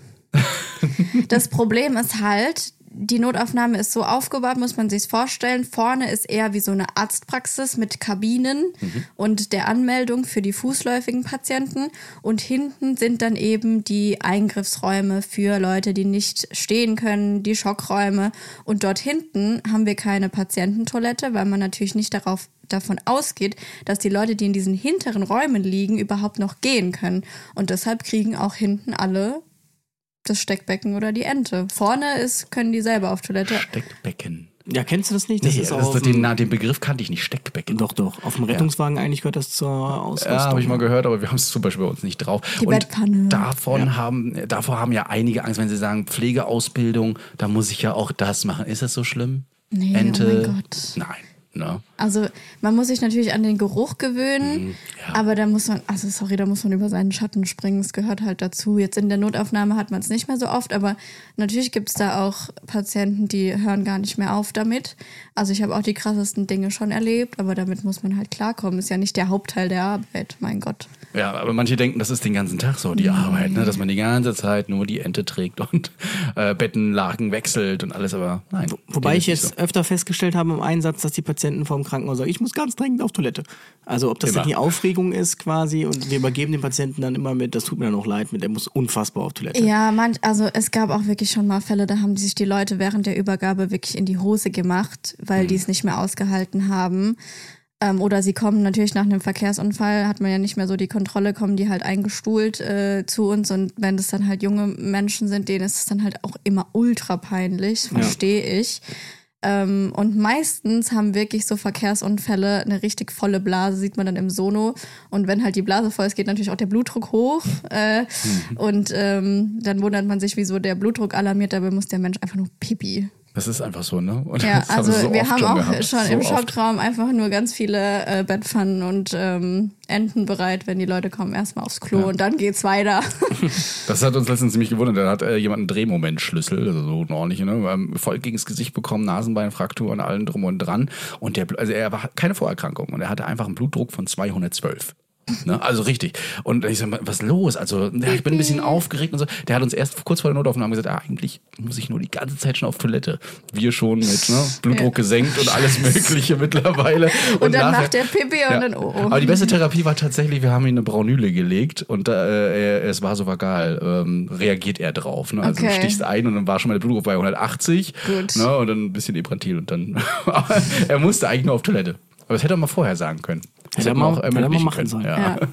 das Problem ist halt, die Notaufnahme ist so aufgebaut, muss man sich vorstellen. Vorne ist eher wie so eine Arztpraxis mit Kabinen und der Anmeldung für die fußläufigen Patienten. Und hinten sind dann eben die Eingriffsräume für Leute, die nicht stehen können, die Schockräume. Und dort hinten haben wir keine Patiententoilette, weil man natürlich nicht darauf davon ausgeht, dass die Leute, die in diesen hinteren Räumen liegen, überhaupt noch gehen können. Und deshalb kriegen auch hinten alle das Steckbecken oder die Ente. Vorne ist, können die selber auf Toilette. Steckbecken. ja, kennst du das nicht? Das Nee, ist das auch auf den, na, den Begriff kannte ich nicht. Steckbecken. doch, doch. Auf dem Rettungswagen eigentlich gehört das zur Ausrüstung. Ja, habe ich mal gehört, aber wir haben es zum Beispiel bei uns nicht drauf. Die und Bettpfanne. Davon haben, davor haben ja einige Angst, wenn sie sagen Pflegeausbildung, da muss ich ja auch das machen. Ist das so schlimm? Nee, oh Ente? mein Gott. Nein. Ne? Also man muss sich natürlich an den Geruch gewöhnen, Mhm, ja. aber da muss man, also sorry, da muss man über seinen Schatten springen. Es gehört halt dazu. Jetzt in der Notaufnahme hat man es nicht mehr so oft, aber natürlich gibt es da auch Patienten, die hören gar nicht mehr auf damit. Also ich habe auch die krassesten Dinge schon erlebt, aber damit muss man halt klarkommen. Ist ja nicht der Hauptteil der Arbeit, mein Gott. Ja, aber manche denken, das ist den ganzen Tag so, die Arbeit, ne? dass man die ganze Zeit nur die Ente trägt und [laughs] äh, Bettenlagen wechselt und alles, aber nein. Wobei dem ich jetzt nicht öfter festgestellt habe im Einsatz, dass die Patienten vom Krankenhaus sagen, ich muss ganz dringend auf Toilette. Also ob das Immer. dann die Aufregung ist quasi und wir übergeben den Patienten dann immer mit, das tut mir dann auch leid, mit der muss unfassbar auf Toilette. Ja, manch, also es gab auch wirklich schon mal Fälle, da haben sich die Leute während der Übergabe wirklich in die Hose gemacht, weil die es nicht mehr ausgehalten haben. Ähm, oder sie kommen natürlich nach einem Verkehrsunfall, hat man ja nicht mehr so die Kontrolle, kommen die halt eingestuhlt äh, zu uns und wenn das dann halt junge Menschen sind, denen ist es dann halt auch immer ultra peinlich, verstehe ich. Ähm, und meistens haben wirklich so Verkehrsunfälle eine richtig volle Blase, sieht man dann im Sono. Und wenn halt die Blase voll ist, geht natürlich auch der Blutdruck hoch. Äh, Und ähm, dann wundert man sich, wieso der Blutdruck alarmiert, dabei muss der Mensch einfach nur pipi. Das ist einfach so, ne? Und Ja, haben also so wir haben auch gehabt. schon so im oft. Schockraum einfach nur ganz viele äh, Bettpfannen und ähm, Enten bereit, wenn die Leute kommen, erstmal aufs Klo und dann geht's weiter. [laughs] Das hat uns letztens ziemlich gewundert. Da hat äh, jemand einen Drehmomentschlüssel, also so ein ordentlicher, ne? ähm, voll gegens Gesicht bekommen, Nasenbeinfraktur und allem drum und dran. Und der, also er war keine Vorerkrankung und er hatte einfach einen Blutdruck von 212. Ne? Also richtig. Und ich sag mal, was ist los? Also, ja, ich bin ein bisschen aufgeregt und so. Der hat uns erst kurz vor der Notaufnahme gesagt, ah, eigentlich muss ich nur die ganze Zeit schon auf Toilette. Wir schon mit ne? [laughs] Blutdruck gesenkt und alles Mögliche [laughs] mittlerweile. Und, dann nachher- macht der Pipi und dann oh, oh. aber die beste Therapie war tatsächlich, wir haben ihm eine Braunüle gelegt und äh, es war so vagal. Ähm, reagiert er drauf. Ne? Also Okay. du stichst ein und dann war schon mal der Blutdruck bei 180. Gut. Ne? Und dann ein bisschen Ibrantil und dann. [laughs] Er musste eigentlich nur auf Toilette. Aber das hätte er mal vorher sagen können. Das Hätte hätte man auch hätte er mal ermöglichen machen können. sollen. Ja. Ja. [laughs]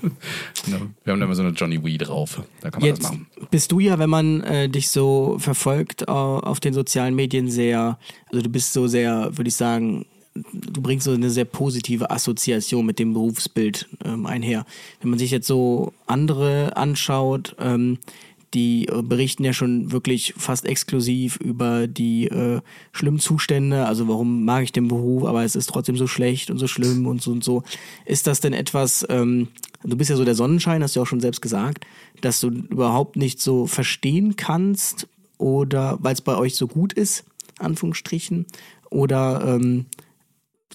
Ne? Wir haben da immer so eine Johnny Wee drauf. Da kann man Jetzt das machen. bist du ja, wenn man äh, dich so verfolgt äh, auf den sozialen Medien sehr, also du bist so sehr, würde ich sagen, du bringst so eine sehr positive Assoziation mit dem Berufsbild ähm, einher. Wenn man sich jetzt so andere anschaut, ähm, die äh, berichten ja schon wirklich fast exklusiv über die äh, schlimmen Zustände, also warum mag ich den Beruf, aber es ist trotzdem so schlecht und so schlimm und so und so. Ist das denn etwas, ähm, du bist ja so der Sonnenschein, hast du ja auch schon selbst gesagt, dass du überhaupt nicht so verstehen kannst oder weil es bei euch so gut ist, Anführungsstrichen, oder ähm,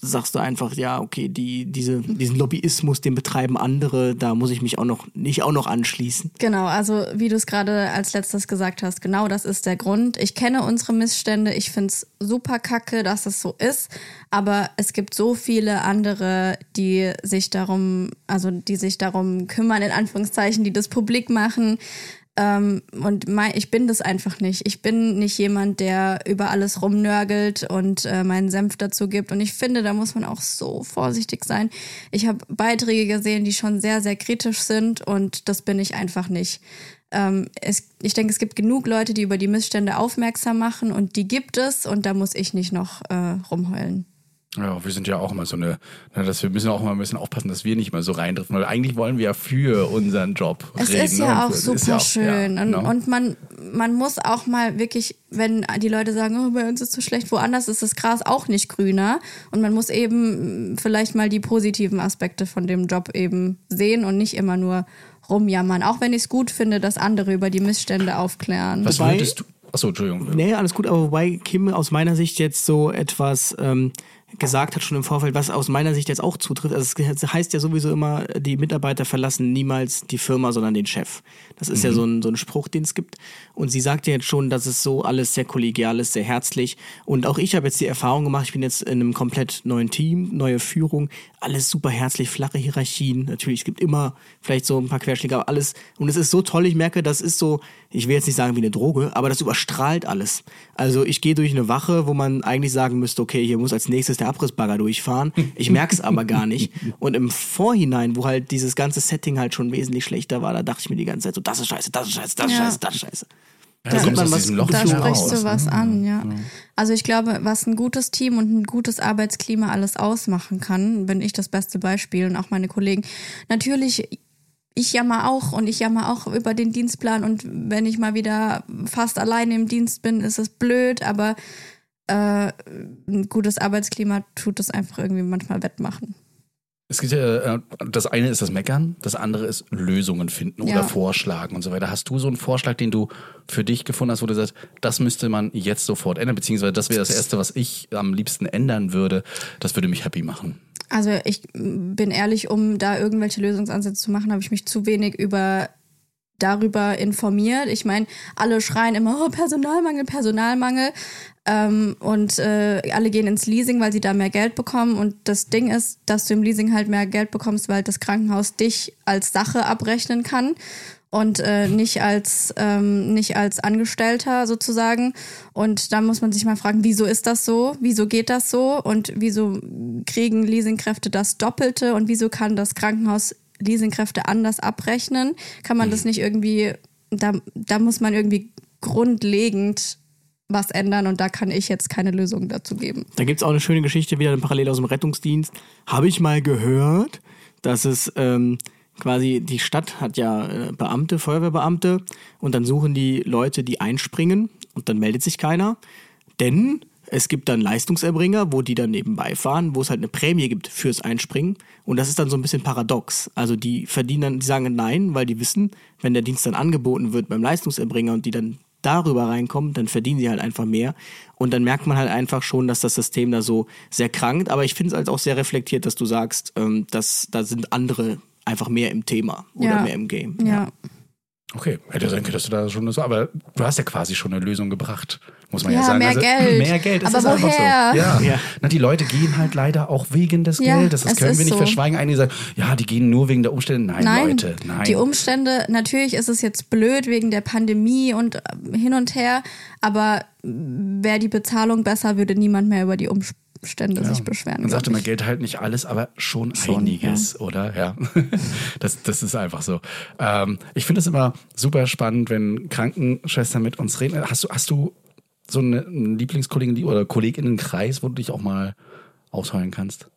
sagst du einfach, ja, okay, die, diese, diesen Lobbyismus, den betreiben andere, da muss ich mich auch noch nicht auch noch anschließen. Genau, also wie du es gerade als letztes gesagt hast, genau das ist der Grund. Ich kenne unsere Missstände, ich find's super kacke, dass es so ist, aber es gibt so viele andere, die sich darum, also die sich darum kümmern, in Anführungszeichen, die das publik machen. Ähm, und mein, ich bin das einfach nicht. Ich bin nicht jemand, der über alles rumnörgelt und äh, meinen Senf dazu gibt. Und ich finde, da muss man auch so vorsichtig sein. Ich habe Beiträge gesehen, die schon sehr, sehr kritisch sind und das bin ich einfach nicht. Ähm, es, ich denke, es gibt genug Leute, die über die Missstände aufmerksam machen und die gibt es und da muss ich nicht noch äh, rumheulen. Ja, wir sind ja auch immer so eine, dass wir müssen auch immer ein bisschen aufpassen, dass wir nicht mal so reindriften, weil eigentlich wollen wir ja für unseren Job Es reden. ist ja auch es super ja auch- schön. ja, und, ne? und man, man muss auch mal wirklich, wenn die Leute sagen, oh, bei uns ist es so schlecht, woanders ist das Gras auch nicht grüner. Und man muss eben vielleicht mal die positiven Aspekte von dem Job eben sehen und nicht immer nur rumjammern. Auch wenn ich es gut finde, dass andere über die Missstände aufklären. Was würdest du? Achso, Entschuldigung. Nee, alles gut, aber wobei Kim aus meiner Sicht jetzt so etwas ähm, gesagt hat schon im Vorfeld, was aus meiner Sicht jetzt auch zutrifft. Also es heißt ja sowieso immer, die Mitarbeiter verlassen niemals die Firma, sondern den Chef. Das ist ja so ein, so ein Spruch, den es gibt. Und sie sagt ja jetzt schon, dass es so alles sehr kollegial ist, sehr herzlich. Und auch ich habe jetzt die Erfahrung gemacht, ich bin jetzt in einem komplett neuen Team, neue Führung, alles super herzlich, flache Hierarchien. Natürlich, es gibt immer vielleicht so ein paar Querschläge, aber alles. Und es ist so toll, ich merke, das ist so, ich will jetzt nicht sagen wie eine Droge, aber das überstrahlt alles. Also ich gehe durch eine Wache, wo man eigentlich sagen müsste, okay, hier muss als nächstes der Abrissbagger durchfahren. Ich merke es aber gar nicht. Und im Vorhinein, wo halt dieses ganze Setting halt schon wesentlich schlechter war, da dachte ich mir die ganze Zeit so, das ist scheiße, das ist scheiße, das ist Ja. scheiße, das ist scheiße. Da da kommt man was- Loch Da sprichst du was ne? an, ja. Also ich glaube, was ein gutes Team und ein gutes Arbeitsklima alles ausmachen kann, bin ich das beste Beispiel und auch meine Kollegen. Natürlich, ich jammer auch und ich jammer auch über den Dienstplan und wenn ich mal wieder fast alleine im Dienst bin, ist es blöd, aber äh, ein gutes Arbeitsklima tut es einfach irgendwie manchmal wettmachen. Es gibt ja, äh, das eine ist das Meckern, das andere ist Lösungen finden oder Ja. vorschlagen und so weiter. Hast du so einen Vorschlag, den du für dich gefunden hast, wo du sagst, das müsste man jetzt sofort ändern, beziehungsweise das wäre das Erste, was ich am liebsten ändern würde, das würde mich happy machen. Also ich bin ehrlich, um da irgendwelche Lösungsansätze zu machen, habe ich mich zu wenig über darüber informiert. Ich meine, alle schreien immer, oh, Personalmangel, Personalmangel. Ähm, und äh, alle gehen ins Leasing, weil sie da mehr Geld bekommen. Und das Ding ist, dass du im Leasing halt mehr Geld bekommst, weil das Krankenhaus dich als Sache abrechnen kann und äh, nicht als ähm, nicht als Angestellter sozusagen. Und da muss man sich mal fragen, wieso ist das so? Wieso geht das so? Und wieso kriegen Leasingkräfte das Doppelte? Und wieso kann das Krankenhaus Leasingkräfte anders abrechnen? Kann man das nicht irgendwie? Da, da muss man irgendwie grundlegend was ändern und da kann ich jetzt keine Lösung dazu geben. Da gibt's auch eine schöne Geschichte wieder parallel aus dem Rettungsdienst. Habe ich mal gehört, dass es ähm, quasi die Stadt hat ja äh, Beamte, Feuerwehrbeamte und dann suchen die Leute, die einspringen und dann meldet sich keiner. Denn es gibt dann Leistungserbringer, wo die dann nebenbei fahren, wo es halt eine Prämie gibt fürs Einspringen. Und das ist dann so ein bisschen paradox. Also die verdienen dann, die sagen nein, weil die wissen, wenn der Dienst dann angeboten wird beim Leistungserbringer und die dann darüber reinkommen, dann verdienen sie halt einfach mehr. Und dann merkt man halt einfach schon, dass das System da so sehr krankt. Aber ich finde es halt auch sehr reflektiert, dass du sagst, ähm, dass da sind andere einfach mehr im Thema oder Ja. mehr im Game. Ja. Okay, hätte sein können, dass du da schon so, aber du hast ja quasi schon eine Lösung gebracht, muss man ja, Ja, sagen. mehr also, Geld. Mehr Geld, es Aber ist einfach woher? so. Ja. Ja. Na, die Leute gehen halt leider auch wegen des Ja, Geldes. Das können wir nicht so. verschweigen. Einige sagen, ja, die gehen nur wegen der Umstände. Nein, Nein, Leute, nein. die Umstände, natürlich ist es jetzt blöd wegen der Pandemie und äh, hin und her, aber wäre die Bezahlung besser, würde niemand mehr über die Umstände sich beschweren. Man sagt immer. Geld halt nicht alles, aber schon, Schon, einiges, oder? Ja. [laughs] Das, das ist einfach so. Ähm, ich finde es immer super spannend, wenn Krankenschwestern mit uns reden. Hast du, hast du so eine, einen Lieblingskollegen oder Kolleginnenkreis, wo du dich auch mal ausheulen kannst?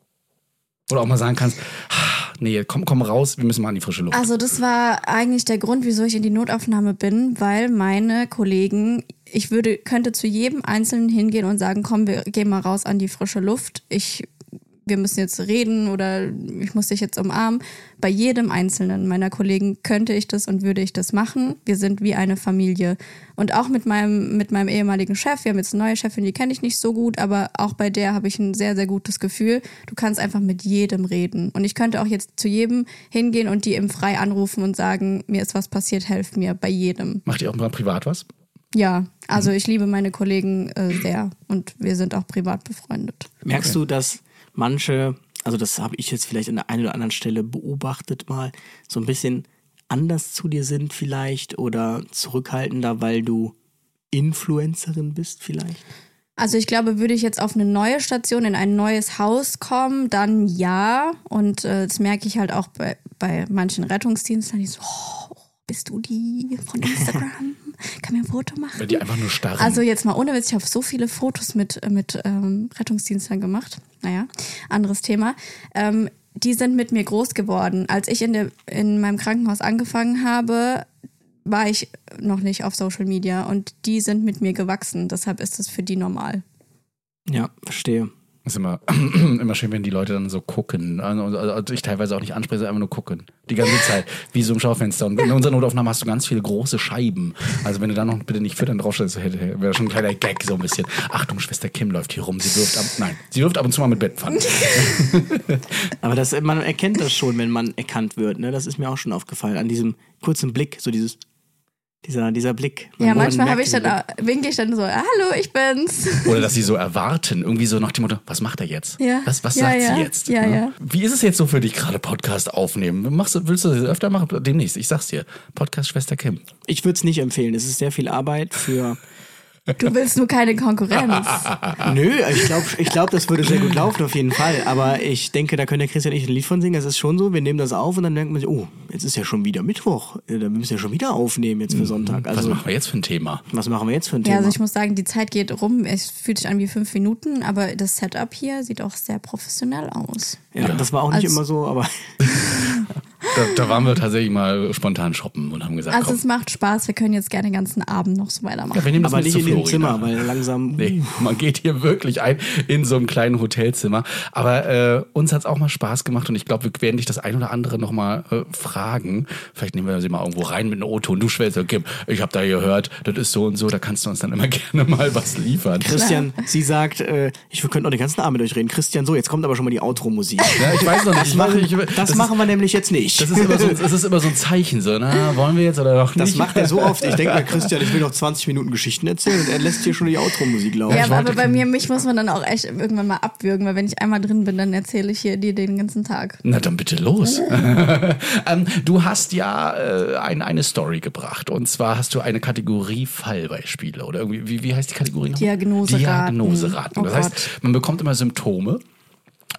Oder auch mal sagen kannst, "Ah, nee, komm, komm raus, wir müssen mal an die frische Luft. Also das war eigentlich der Grund, wieso ich in die Notaufnahme bin, weil meine Kollegen, ich würde, könnte zu jedem Einzelnen hingehen und sagen, komm, wir gehen mal raus an die frische Luft. Ich, wir müssen jetzt reden oder ich muss dich jetzt umarmen. Bei jedem Einzelnen meiner Kollegen könnte ich das und würde ich das machen. Wir sind wie eine Familie. Und auch mit meinem, mit meinem ehemaligen Chef, wir haben jetzt eine neue Chefin, die kenne ich nicht so gut, aber auch bei der habe ich ein sehr, sehr gutes Gefühl. Du kannst einfach mit jedem reden. Und ich könnte auch jetzt zu jedem hingehen und die im Frei anrufen und sagen, mir ist was passiert, helft mir, bei jedem. Macht ihr auch mal privat was? Ja, also ich liebe meine Kollegen äh, sehr und wir sind auch privat befreundet. Merkst du, dass manche, also das habe ich jetzt vielleicht an der einen oder anderen Stelle beobachtet mal, so ein bisschen anders zu dir sind vielleicht oder zurückhaltender, weil du Influencerin bist vielleicht? Also ich glaube, würde ich jetzt auf eine neue Station, in ein neues Haus kommen, dann ja. Und äh, das merke ich halt auch bei, bei manchen Rettungsdiensten, die so, oh, bist du die von [laughs] Instagram? Kann mir ein Foto machen? Weil die einfach nur starren. Also jetzt mal ohne Witz, ich habe so viele Fotos mit, mit ähm, Rettungsdienstern gemacht. Naja, anderes Thema. Ähm, die sind mit mir groß geworden. Als ich in, der, in meinem Krankenhaus angefangen habe, war ich noch nicht auf Social Media und die sind mit mir gewachsen. Deshalb ist es für die normal. Ja, verstehe. Ist immer, [clears throat] immer schön, wenn die Leute dann so gucken. Also, also ich teilweise auch nicht anspreche, einfach nur gucken. Die ganze Zeit, wie so im Schaufenster. Und in unserer Notaufnahme hast du ganz viele große Scheiben. Also wenn du da noch bitte nicht füttern draufstellst, wäre schon ein kleiner Gag so ein bisschen. Achtung, Schwester Kim läuft hier rum. Sie wirft ab, nein, sie wirft ab und zu mal mit Bettpfannen. [laughs] Aber das, man erkennt das schon, wenn man erkannt wird. Ne? Das ist mir auch schon aufgefallen. An diesem kurzen Blick, so dieses, dieser, dieser Blick. Man- Ja, man manchmal habe ich dann, winke ich dann so, hallo, ich bin's. Oder dass sie so erwarten, irgendwie so nach dem Motto, was macht er jetzt? Ja. Was, was Ja, sagt ja. sie jetzt? Ja, ja. Wie ist es jetzt so für dich gerade Podcast aufnehmen? Machst du, willst du das öfter machen? Demnächst, ich sag's dir. Podcast Schwester Kim. Ich würde es nicht empfehlen. Es ist sehr viel Arbeit für. Du willst nur keine Konkurrenz. [laughs] Nö, ich glaube, ich glaub, das würde sehr gut laufen auf jeden Fall. Aber ich denke, da könnte der Christian nicht ein Lied von singen. Es ist schon so, wir nehmen das auf und dann denkt man sich, oh, jetzt ist ja schon wieder Mittwoch. Äh, Wir müssen ja schon wieder aufnehmen jetzt für Sonntag. Was Also, machen wir jetzt für ein Thema? was machen wir jetzt für ein Ja, Thema? also ich muss sagen, die Zeit geht rum. Es fühlt sich an wie fünf Minuten, aber das Setup hier sieht auch sehr professionell aus. ja, das war auch nicht Also- immer so, aber [laughs] Da, da waren wir tatsächlich mal spontan shoppen und haben gesagt, Also komm, es macht Spaß, wir können jetzt gerne den ganzen Abend noch so weitermachen. ja, wir nehmen das aber nicht in dem. Zimmer, weil langsam. Nee, man geht hier wirklich ein in so einem kleinen Hotelzimmer. Aber äh, uns hat's auch mal Spaß gemacht und ich glaube, wir werden dich das ein oder andere nochmal äh, fragen. Vielleicht nehmen wir sie mal irgendwo rein mit einem Auto und du schwellst, Kim, ich habe da gehört, das ist so und so, da kannst du uns dann immer [laughs] gerne mal was liefern. Christian, sie sagt, äh, ich könnte noch den ganzen Abend mit euch reden. Christian, so, jetzt kommt aber schon mal die Outro-Musik. Ja, ich weiß noch nicht, Das, machen, ich, das, machen wir nämlich jetzt nicht. Das ist, immer so, das ist immer so ein Zeichen, so, na, wollen wir jetzt oder noch Das nicht? macht er so oft. Ich denke mir, Christian, ich will noch 20 Minuten Geschichten erzählen und er lässt hier schon die Outro-Musik laufen. Ja, ich aber, bei mir, mich muss man dann auch echt irgendwann mal abwürgen, weil wenn ich einmal drin bin, dann erzähle ich hier dir den ganzen Tag. Na dann bitte los. [laughs] ähm, du hast ja äh, ein, eine Story gebracht und zwar hast du eine Kategorie Fallbeispiele oder irgendwie, wie, wie heißt die Kategorie? noch? Diagnoseraten. Diagnoseraten. Oh das heißt, man bekommt immer Symptome.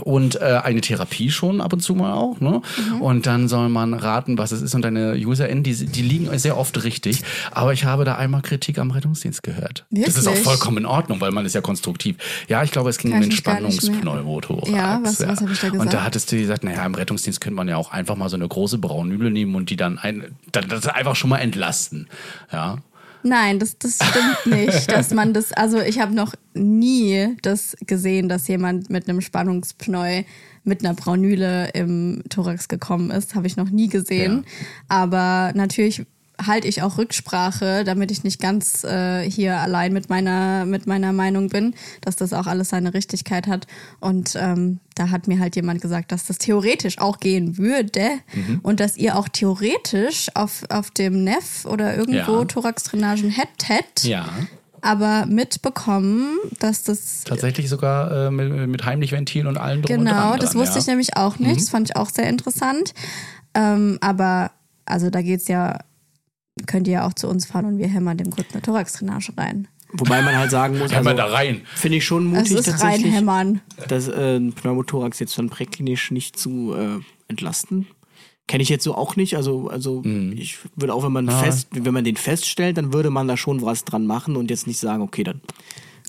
Und äh, eine Therapie schon ab und zu mal auch, ne? Mhm. Und dann soll man raten, was es ist. Und deine UserInnen, die, die liegen sehr oft richtig. Aber ich habe da einmal Kritik am Rettungsdienst gehört. Das ist auch Wirklich? vollkommen in Ordnung, weil man ist ja konstruktiv. Ja, ich glaube, es ging Kann um Entspannungspneumothorax. Ja, was- was hab ich da Und gesagt? da hattest du gesagt, naja, im Rettungsdienst könnte man ja auch einfach mal so eine große Braunüle nehmen und die dann ein, dann, das einfach schon mal entlasten. Ja. Nein, das, das stimmt nicht, [laughs] dass man das, also ich habe noch nie das gesehen, dass jemand mit einem Spannungspneu mit einer Braunüle im Thorax gekommen ist, habe ich noch nie gesehen. Aber natürlich halte ich auch Rücksprache, damit ich nicht ganz äh, hier allein mit meiner, mit meiner Meinung bin, dass das auch alles seine Richtigkeit hat. Und ähm, da hat mir halt jemand gesagt, dass das theoretisch auch gehen würde und dass ihr auch theoretisch auf, auf dem Neff oder irgendwo Ja. Thoraxdrainagen hättet, Ja. aber mitbekommen, dass das Tatsächlich sogar äh, mit, mit Heimlichventilen und allem drum und Genau, das wusste ja. ich nämlich auch nicht. Das fand ich auch sehr interessant. Ähm, aber also da geht's ja, könnt ihr ja auch zu uns fahren und wir hämmern dem kurz eine Thoraxdrainage rein. Wobei man halt sagen muss, [laughs] Ja, also, da rein. finde ich schon mutig ist tatsächlich, reinhämmern. dass äh, ein Pneumothorax jetzt dann präklinisch nicht zu äh, entlasten. Kenne ich jetzt so auch nicht. Also, also Mhm. ich würde auch, wenn man Ah. fest, wenn man den feststellt, dann würde man da schon was dran machen und jetzt nicht sagen, okay, dann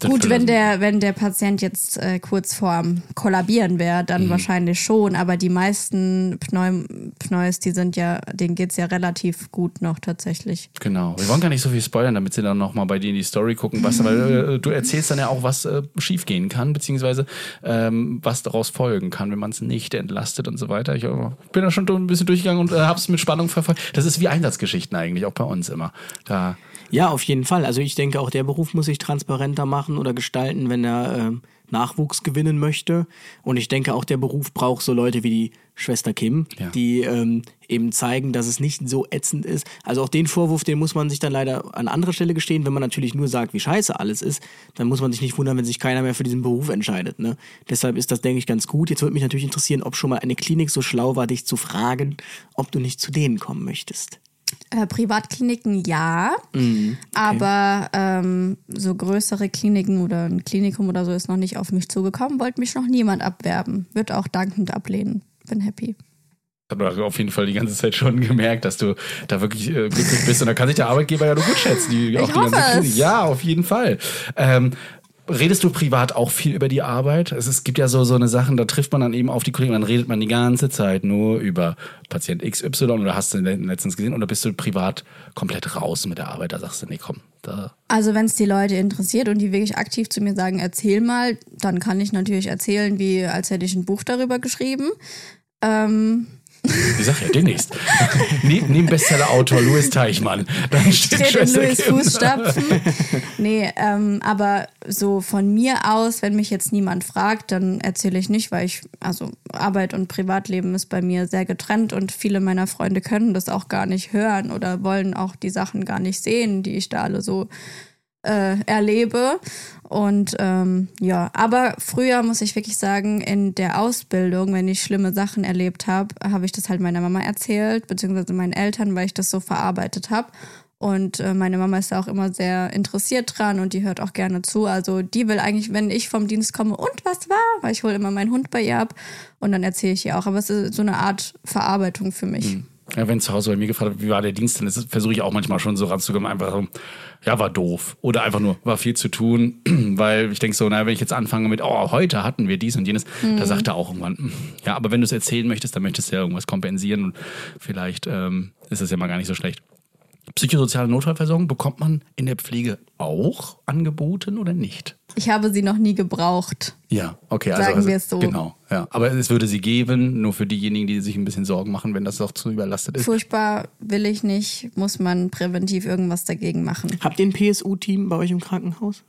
Gut, wenn der, wenn der Patient jetzt äh, kurz vorm Kollabieren wäre, Mhm. dann wahrscheinlich schon. Aber die meisten Pneu Pneus, die sind ja, denen geht's ja relativ gut noch tatsächlich. Genau. Wir wollen gar nicht so viel spoilern, damit sie dann nochmal bei dir in die Story gucken, was, weil äh, du erzählst dann ja auch, was äh, schiefgehen kann, beziehungsweise ähm, was daraus folgen kann, wenn man es nicht entlastet und so weiter. Ich äh, bin da schon ein bisschen durchgegangen und äh, habe es mit Spannung verfolgt. Das ist wie Einsatzgeschichten eigentlich, auch bei uns immer. Da Ja, auf jeden Fall. Also ich denke, auch der Beruf muss sich transparenter machen oder gestalten, wenn er ähm, Nachwuchs gewinnen möchte. Und ich denke, auch der Beruf braucht so Leute wie die Schwester Kim, Ja. die ähm, eben zeigen, dass es nicht so ätzend ist. Also auch den Vorwurf, den muss man sich dann leider an anderer Stelle gestehen. Wenn man natürlich nur sagt, wie scheiße alles ist, dann muss man sich nicht wundern, wenn sich keiner mehr für diesen Beruf entscheidet. Ne? Deshalb ist das, denke ich, ganz gut. Jetzt würde mich natürlich interessieren, ob schon mal eine Klinik so schlau war, dich zu fragen, ob du nicht zu denen kommen möchtest. Äh, Privatkliniken ja, Mhm, aber ähm, so größere Kliniken oder ein Klinikum oder so ist noch nicht auf mich zugekommen, wollte mich noch niemand abwerben. Wird auch dankend ablehnen. Bin happy. Ich habe auf jeden Fall die ganze Zeit schon gemerkt, dass du da wirklich äh, glücklich bist. Und da kann sich der Arbeitgeber ja nur gut schätzen. Die, auch die hoffe ganze es. Klinik. Ja, auf jeden Fall. Ähm, redest du privat auch viel über die Arbeit? Es, es gibt ja so, so eine Sachen, da trifft man dann eben auf die Kollegen, dann redet man die ganze Zeit nur über Patient XY oder hast du den letztens gesehen oder bist du privat komplett raus mit der Arbeit? Da sagst du, nee, komm, da. Also wenn es die Leute interessiert und die wirklich aktiv zu mir sagen, erzähl mal, dann kann ich natürlich erzählen, wie als hätte ich ein Buch darüber geschrieben. Ähm, Ich sag ja, demnächst. [laughs] neben, neben Bestseller-Autor Louis Teichmann. Dann steht Schwester Louis Kim. Fußstapfen. nee, ähm, aber so von mir aus, wenn mich jetzt niemand fragt, dann erzähle ich nicht, weil ich, also Arbeit und Privatleben ist bei mir sehr getrennt und viele meiner Freunde können das auch gar nicht hören oder wollen auch die Sachen gar nicht sehen, die ich da alle so äh, erlebe. Und ähm, ja, aber früher muss ich wirklich sagen, in der Ausbildung, wenn ich schlimme Sachen erlebt habe, habe ich das halt meiner Mama erzählt, beziehungsweise meinen Eltern, weil ich das so verarbeitet habe. Und äh, meine Mama ist da auch immer sehr interessiert dran und die hört auch gerne zu. Also die will eigentlich, wenn ich vom Dienst komme, und was war? Weil ich hole immer meinen Hund bei ihr ab und dann erzähle ich ihr auch. Aber es ist so eine Art Verarbeitung für mich. Ja, wenn zu Hause bei mir gefragt wird, wie war der Dienst, dann versuche ich auch manchmal schon so ranzukommen, einfach so, ja, war doof. Oder einfach nur, war viel zu tun, [clears throat] weil ich denke so, na, wenn ich jetzt anfange mit, oh, heute hatten wir dies und jenes, da sagt er auch irgendwann, hm, ja, aber wenn du es erzählen möchtest, dann möchtest du ja irgendwas kompensieren und vielleicht ähm, ist es ja mal gar nicht so schlecht. Psychosoziale Notfallversorgung bekommt man in der Pflege auch angeboten oder nicht? Ich habe sie noch nie gebraucht. Ja, okay. Also, Sagen also, wir es so. Genau, ja. Aber es würde sie geben, nur für diejenigen, die sich ein bisschen Sorgen machen, wenn das auch zu überlastet ist. Furchtbar will ich nicht, muss man präventiv irgendwas dagegen machen. Habt ihr ein PSU-Team bei euch im Krankenhaus?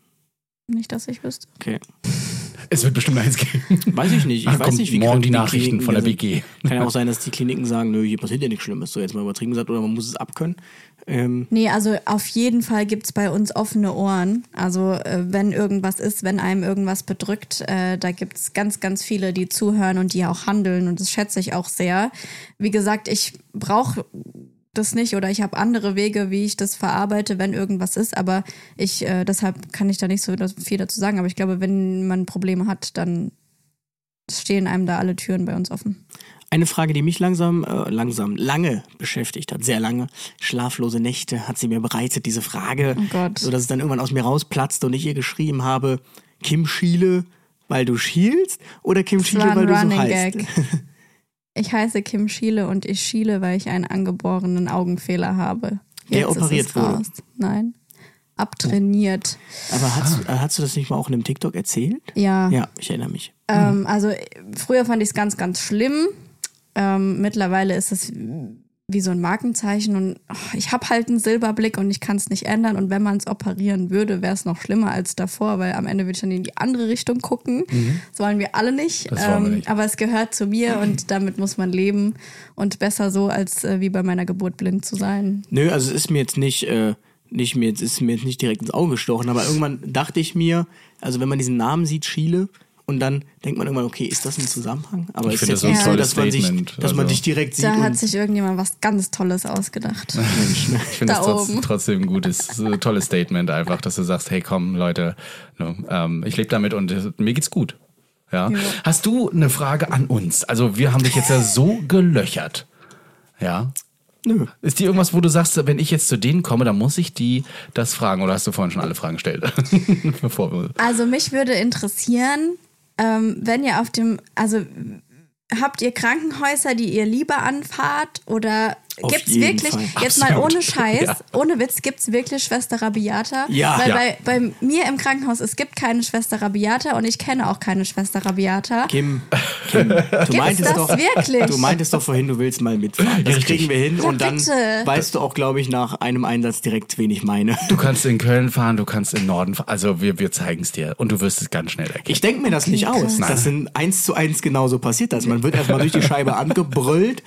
Nicht, dass ich wüsste. Okay. Es wird bestimmt eins geben. Weiß ich nicht. Ich Ach, weiß kommt nicht, wie morgen die Nachrichten Kliniken von der sind. BG. Kann ja auch [laughs] sein, dass die Kliniken sagen, nö, hier passiert ja nichts Schlimmes, so jetzt mal übertrieben gesagt, oder man muss es abkönnen. Ähm, Nee, also auf jeden Fall gibt's bei uns offene Ohren. Also äh, wenn irgendwas ist, wenn einem irgendwas bedrückt, äh, da gibt's ganz, ganz viele, die zuhören und die auch handeln und das schätze ich auch sehr. Wie gesagt, ich brauche das nicht oder ich habe andere Wege, wie ich das verarbeite, wenn irgendwas ist, aber ich, äh, deshalb kann ich da nicht so viel dazu sagen, aber ich glaube, wenn man Probleme hat, dann stehen einem da alle Türen bei uns offen. Eine Frage, die mich langsam, äh, langsam, lange beschäftigt hat, sehr lange, schlaflose Nächte hat sie mir bereitet, diese Frage, Oh Gott. so dass es dann irgendwann aus mir rausplatzte und ich ihr geschrieben habe, Kim Schiele, weil du schielst, oder Kim Das Schiele, weil du so Running heißt. Gag. [laughs] Ich heiße Kim Schiele und ich schiele, weil ich einen angeborenen Augenfehler habe. Der Jetzt ist operiert wurde. raus. Nein. Abtrainiert. Aber hast, äh, hast du das nicht mal auch in einem TikTok erzählt? Ja. Ja, ich erinnere mich. Ähm, also äh, früher fand ich es ganz, ganz schlimm. Ähm, mittlerweile ist es wie so ein Markenzeichen und oh, ich habe halt einen Silberblick und ich kann es nicht ändern. Und wenn man es operieren würde, wäre es noch schlimmer als davor, weil am Ende würde ich dann in die andere Richtung gucken. Das wollen wir alle nicht. Mhm. Wir Ähm, nicht. Aber es gehört zu mir [clears throat] und damit muss man leben. Und besser so, als äh, wie bei meiner Geburt blind zu sein. Nö, also es ist mir jetzt nicht, äh, nicht mir jetzt ist mir jetzt nicht direkt ins Auge gestochen, aber irgendwann dachte ich mir, also wenn man diesen Namen sieht, Schiele, und dann denkt man irgendwann, okay, ist das ein Zusammenhang? Aber Ich es ist finde jetzt das so ein nicht so, tolles dass man sich, Statement. dass man Also- dich direkt sieht. Da hat sich irgendjemand was ganz Tolles ausgedacht. [laughs] Ich finde Da das trotzdem ein gutes, tolles Statement einfach, dass du sagst, hey komm Leute, ne, ähm, ich lebe damit und mir geht's gut. Ja. Hast du eine Frage an uns? Also wir haben dich jetzt ja so [laughs] gelöchert. Ja. nö. Ist die irgendwas, wo du sagst, wenn ich jetzt zu denen komme, dann muss ich die das fragen? Oder hast du vorhin schon alle Fragen gestellt? [laughs] Bevor wir Also mich würde interessieren, ähm, wenn ihr auf dem, also habt ihr Krankenhäuser, die ihr lieber anfahrt oder Auf gibt's wirklich, Fall. jetzt mal Absolut. ohne [laughs] Scheiß, Ja. ohne Witz, gibt's wirklich Schwester Rabiata? Ja. Weil Ja. Bei, bei mir im Krankenhaus, es gibt keine Schwester Rabiata und ich kenne auch keine Schwester Rabiata. Kim, [laughs] Kim, du meintest das doch, wirklich? du meintest doch vorhin, du willst mal mitfahren. Das kriegen wir hin Ja, und dann bitte. weißt du auch, glaube ich, nach einem Einsatz direkt, wen ich meine. Du kannst in Köln fahren, du kannst in Norden fahren. Also wir, wir zeigen es dir und du wirst es ganz schnell erkennen. Ich denke mir das nicht aus. Nein. Das sind eins zu eins genauso passiert. Also man wird erstmal durch die Scheibe [laughs] angebrüllt.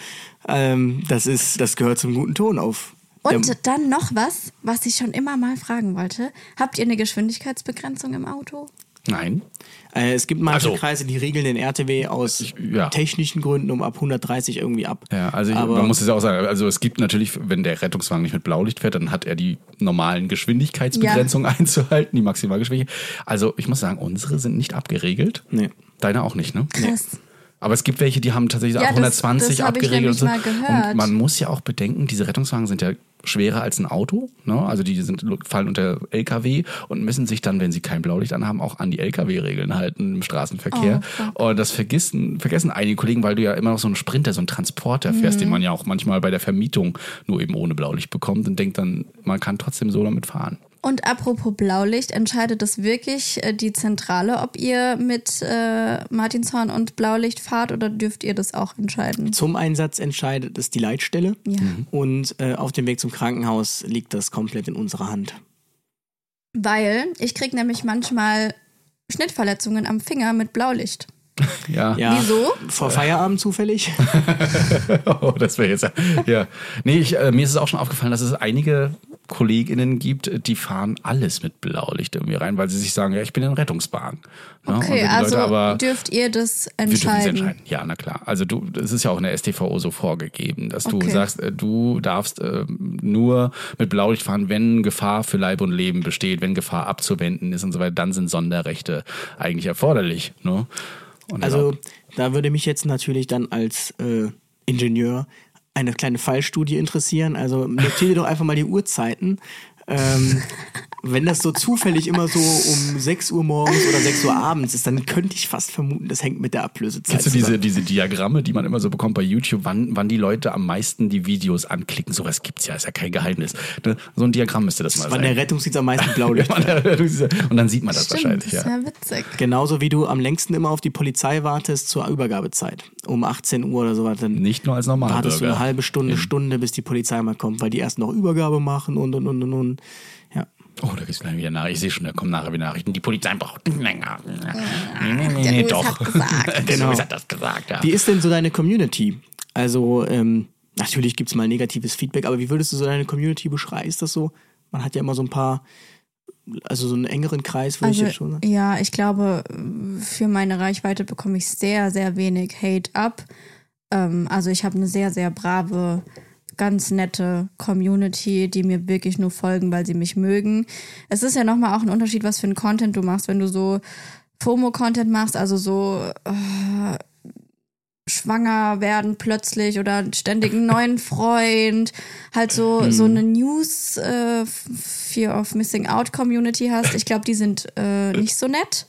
Ähm, das ist, das gehört zum guten Ton auf. Und Der- dann noch was, was ich schon immer mal fragen wollte. Habt ihr eine Geschwindigkeitsbegrenzung im Auto? Nein. Äh, es gibt manche Also- Kreise, die regeln den RTW aus ja. technischen Gründen um ab 130 irgendwie ab. Ja, also ich, Aber- man muss es ja auch sagen, also es gibt natürlich, wenn der Rettungswagen nicht mit Blaulicht fährt, dann hat er die normalen Geschwindigkeitsbegrenzungen einzuhalten, die Maximalgeschwindigkeit. Also ich muss sagen, unsere sind nicht abgeregelt. Nee. Deine auch nicht, ne? Krass. Aber es gibt welche, die haben tatsächlich Ja, ab das- 120 das hab ich abgeregelt und so. nämlich mal gehört. Und man muss ja auch bedenken, diese Rettungswagen sind ja schwerer als ein Auto, ne? Also die sind fallen unter LKW und müssen sich dann, wenn sie kein Blaulicht anhaben, auch an die LKW-Regeln halten im Straßenverkehr. Oh, und das vergessen, vergessen einige Kollegen, weil du ja immer noch so einen Sprinter, so einen Transporter fährst, Mhm. den man ja auch manchmal bei der Vermietung nur eben ohne Blaulicht bekommt und denkt dann, man kann trotzdem so damit fahren. Und apropos Blaulicht, entscheidet es wirklich äh, die Zentrale, ob ihr mit äh, Martinshorn und Blaulicht fahrt oder dürft ihr das auch entscheiden? Zum Einsatz entscheidet es die Leitstelle. Ja. Und äh, auf dem Weg zum Krankenhaus liegt das komplett in unserer Hand. Weil ich krieg nämlich manchmal Schnittverletzungen am Finger mit Blaulicht. Ja. Ja, Wieso? Vor Feierabend zufällig? [laughs] Oh, das wäre jetzt. Ja. Nee, ich, äh, mir ist es auch schon aufgefallen, dass es einige KollegInnen gibt, die fahren alles mit Blaulicht irgendwie rein, weil sie sich sagen, ja, ich bin in Rettungswagen. Ne? Okay, also Leute aber dürft ihr das wir dürfen sie entscheiden. entscheiden. Ja, na klar. Also du, das ist ja auch in der STVO so vorgegeben, dass du Okay. sagst, äh, du darfst äh, nur mit Blaulicht fahren, wenn Gefahr für Leib und Leben besteht, wenn Gefahr abzuwenden ist und so weiter, dann sind Sonderrechte eigentlich erforderlich. Ne? Also da würde mich jetzt natürlich dann als äh, Ingenieur eine kleine Fallstudie interessieren. Also notiere doch einfach mal die Uhrzeiten. Ähm, [laughs] wenn das so zufällig immer so um 6 Uhr morgens oder 6 Uhr abends ist, dann könnte ich fast vermuten, das hängt mit der Ablösezeit Kennst du diese, zusammen. diese Diagramme, die man immer so bekommt bei YouTube, wann, wann die Leute am meisten die Videos anklicken? Sowas gibt's ja, ist ja kein Geheimnis. Ne? So ein Diagramm müsste das mal Wann der sein. Rettungsdienst am meisten [laughs] Blaulicht Und dann sieht man das Stimmt, wahrscheinlich, das ja. wäre witzig. Genauso wie du am längsten immer auf die Polizei wartest zur Übergabezeit. Um 18 Uhr oder sowas. Dann Nicht nur als normaler wartest du eine Bürger. halbe Stunde, Stunde, bis die Polizei mal kommt, weil die erst noch Übergabe machen und und und und und. Ja. Oh, da gibt's gleich wieder Nachrichten. Ich sehe schon, da kommen nachher wieder Nachrichten. Die Polizei braucht länger. Nee, nee, nee, nee, doch. [laughs] Der Genau. Louis hat das gesagt, ja. Wie ist denn so deine Community? Also, ähm, natürlich gibt's mal negatives Feedback, aber wie würdest du so deine Community beschreiben? Ist das so? Man hat ja immer so ein paar, also so einen engeren Kreis, würde ich jetzt schon Also, sagen. ja, ich glaube, für meine Reichweite bekomme ich sehr, sehr wenig Hate ab. Ähm, also ich habe eine sehr, sehr brave, ganz nette Community, die mir wirklich nur folgen, weil sie mich mögen. Es ist ja nochmal auch ein Unterschied, was für ein Content du machst, wenn du so FOMO-Content machst, also so äh, schwanger werden plötzlich oder ständig einen neuen [laughs] Freund, halt so, so eine News äh, Fear of Missing Out Community hast. Ich glaube, die sind äh, nicht so nett.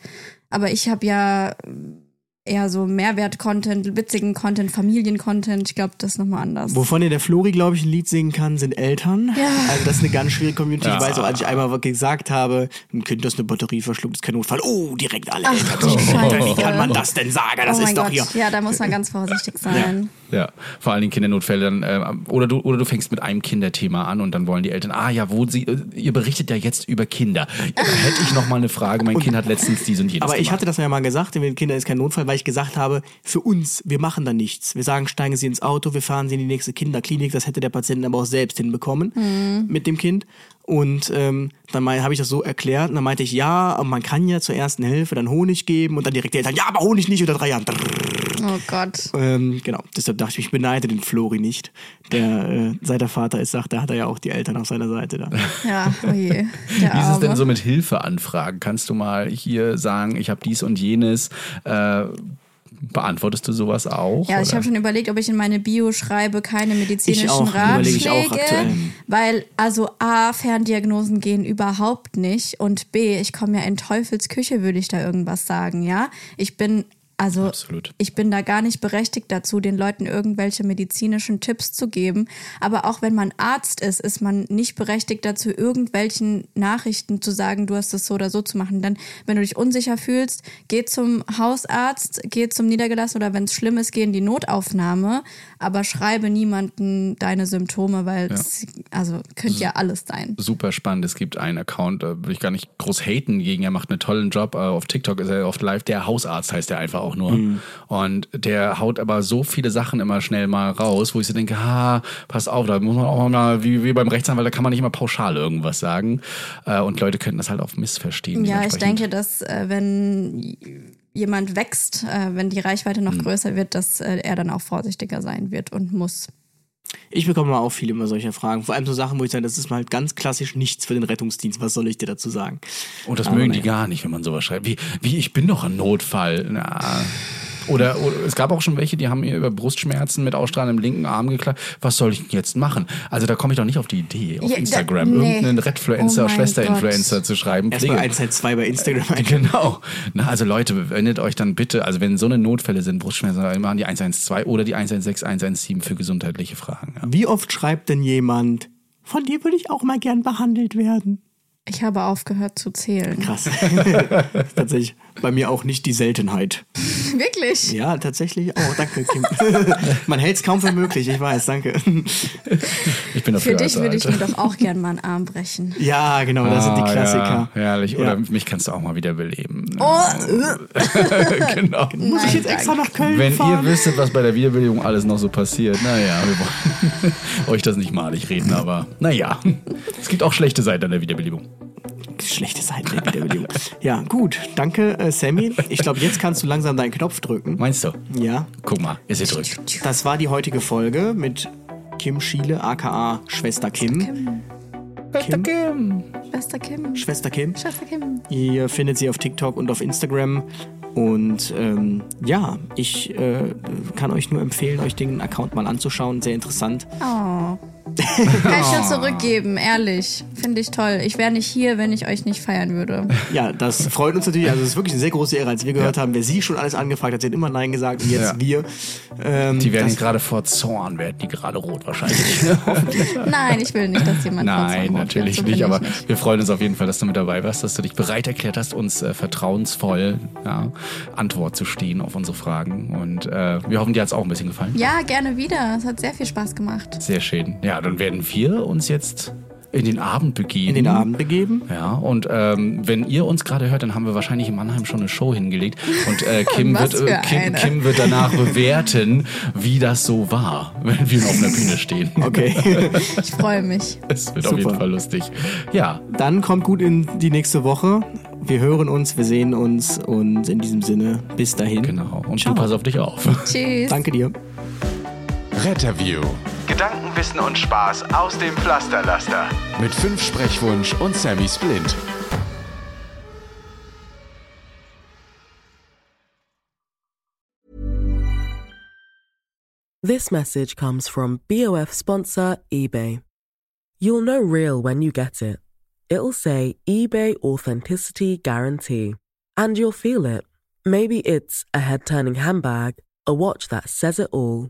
Aber ich habe ja eher so Mehrwert-Content, witzigen Content, Familien-Content. Ich glaube, das ist nochmal anders. Wovon dir der Flori, glaube ich, ein Lied singen kann, sind Eltern. Ja. Also das ist eine ganz schwierige Community. Ja. Ich weiß auch, als ich einmal gesagt habe, ein Kind, das eine Batterie verschluckt, ist kein Notfall. Oh, direkt alle Eltern. du Scheiße. Wie kann man das denn sagen? Das oh mein ist doch Gott. hier. Ja, da muss man ganz vorsichtig sein. Ja, vor allen Dingen Kindernotfälle. Dann, äh, oder, du, oder du fängst mit einem Kinderthema an und dann wollen die Eltern, ah ja, wo sie, äh, ihr berichtet ja jetzt über Kinder. Da [laughs] hätte ich noch mal eine Frage. Mein Kind hat letztens dies und jenes Aber ich gemacht. hatte das ja mal gesagt, mit den Kindern ist kein Notfall, weil ich gesagt habe, für uns, wir machen da nichts. Wir sagen, steigen Sie ins Auto, wir fahren Sie in die nächste Kinderklinik. Das hätte der Patient aber auch selbst hinbekommen mit dem Kind. Und ähm, dann habe ich das so erklärt und dann meinte ich, ja, man kann ja zur ersten Hilfe dann Honig geben und dann direkt die Eltern, ja, aber Honig nicht unter drei Jahren. Oh Gott. Ähm, genau, deshalb dachte ich, ich beneide den Flori nicht, der äh, seit er Vater ist, sagt, da hat er ja auch die Eltern auf seiner Seite da. Ja, oh je. Der Wie ist es denn so mit Hilfeanfragen? Kannst du mal hier sagen, ich habe dies und jenes? Äh, beantwortest du sowas auch? Ja, ich oder? habe schon überlegt, ob ich in meine Bio schreibe, keine medizinischen Ich auch, ich Ratschläge. Weil, also A, Ferndiagnosen gehen überhaupt nicht. Und B, ich komme ja in Teufels Küche, würde ich da irgendwas sagen, ja. Ich bin Also Absolut. ich bin da gar nicht berechtigt dazu, den Leuten irgendwelche medizinischen Tipps zu geben. Aber auch wenn man Arzt ist, ist man nicht berechtigt dazu, irgendwelchen Nachrichten zu sagen, du hast es so oder so zu machen. Dann, wenn du dich unsicher fühlst, geh zum Hausarzt, geh zum Niedergelassen oder wenn es schlimm ist, geh in die Notaufnahme. Aber schreibe niemanden deine Symptome, weil es, also könnte ja alles sein. Super spannend. Es gibt einen Account, da will ich gar nicht groß haten gegen. Er macht einen tollen Job. Äh, Auf TikTok ist er oft live. Der Hausarzt heißt er einfach auch nur. Und der haut aber so viele Sachen immer schnell mal raus, wo ich so denke, ha, pass auf, da muss man auch mal, wie, wie beim Rechtsanwalt, da kann man nicht immer pauschal irgendwas sagen. Äh, Und Leute könnten das halt auch missverstehen. Ja, ich denke, dass äh, wenn jemand wächst, äh, wenn die Reichweite noch größer wird, dass er dann auch vorsichtiger sein wird und muss. Ich bekomme auch viele immer solche Fragen. Vor allem so Sachen, wo ich sage, das ist mal halt ganz klassisch nichts für den Rettungsdienst. Was soll ich dir dazu sagen? Und das Aber mögen die naja. gar nicht, wenn man sowas schreibt. Wie, wie ich bin doch ein Notfall. Na. Oder, oder es gab auch schon welche, die haben mir über Brustschmerzen mit ausstrahlendem linken Arm geklagt. Was soll ich denn jetzt machen? Also da komme ich doch nicht auf die Idee, auf Ja, da- Instagram nee. irgendeinen Redfluencer, Oh Schwesterinfluencer zu schreiben. Erstmal Pflege- 112 bei Instagram [laughs] ein. Genau. Na, also Leute, wendet euch dann bitte, also wenn so eine Notfälle sind, Brustschmerzen, dann machen die 112 oder die 116, 117 für gesundheitliche Fragen. Ja. Wie oft schreibt denn jemand, von dir würde ich auch mal gern behandelt werden? Ich habe aufgehört zu zählen. Krass. [laughs] tatsächlich bei mir auch nicht die Seltenheit. Wirklich? Ja, tatsächlich auch. Danke, Kim. [laughs] Man hält es kaum für möglich, ich weiß, danke. Ich bin dafür Für dich also, würde ich mir doch auch gern mal einen Arm brechen. Ja, genau, das sind die Ah, Klassiker. Ja, herrlich. Ja. Oder mich kannst du auch mal wieder beleben. Oh, [laughs] genau. Muss ich jetzt Nein, extra nach Köln Wenn fahren? ihr wüsstet, was bei der Wiederbelebung alles noch so passiert, naja, wir wollen [laughs] euch das nicht malig reden, aber naja, es gibt auch schlechte Seiten an der Wiederbelebung. Schlechte Seiten der Wiederbelebung. Ja, gut. Danke, äh, Sammy. Ich glaube, jetzt kannst du langsam deinen Knopf drücken. Meinst du? Ja. Guck mal, ist gedrückt. Das war die heutige Folge mit Kim Schiele, aka Schwester Kim. Kim. Schwester Kim. Schwester Kim. Schwester Kim. Ihr findet sie auf TikTok und auf Instagram. Und ähm, ja, ich äh, kann euch nur empfehlen, euch den Account mal anzuschauen. Sehr interessant. Oh. Kann ich nur zurückgeben, ehrlich. Finde ich toll. Ich wäre nicht hier, wenn ich euch nicht feiern würde. Ja, das freut uns natürlich. Also es ist wirklich eine sehr große Ehre, als wir gehört haben, wer sie schon alles angefragt hat. Sie hat immer Nein gesagt und jetzt Ja. wir. Ähm, Die werden gerade vor Zorn, werden die gerade rot wahrscheinlich. [laughs] Nein, ich will nicht, dass jemand Nein, Zorn natürlich wird. So nicht, aber ich nicht. wir freuen uns auf jeden Fall, dass du mit dabei warst, dass du dich bereit erklärt hast, uns äh, vertrauensvoll ja, Antwort zu stehen auf unsere Fragen. Und äh, wir hoffen, dir hat es auch ein bisschen gefallen. Ja, gerne wieder. Es hat sehr viel Spaß gemacht. Sehr schön. Ja, dann werden wir uns jetzt in den Abend begeben. in den Abend begeben. Ja, und ähm, wenn ihr uns gerade hört, dann haben wir wahrscheinlich in Mannheim schon eine Show hingelegt. Und äh, [laughs] Kim, wird, äh, Kim. Kim wird danach bewerten, wie das so war, wenn wir auf einer Bühne stehen. Okay. [laughs] Ich freue mich. Es wird auf Super. jeden Fall lustig. Ja, Dann kommt gut in die nächste Woche. Wir hören uns, wir sehen uns und in diesem Sinne, bis dahin. genau. Und Ciao. du pass auf dich auf. Tschüss. Danke dir. Retterview Gedankenwissen und Spaß aus dem Pflasterlaster. mit fünf Sprechwunsch und Sammy Splint. This message comes from BOF sponsor eBay. You'll know real when you get it. It'll say eBay Authenticity Guarantee. And you'll feel it. Maybe it's a head turning handbag, a watch that says it all,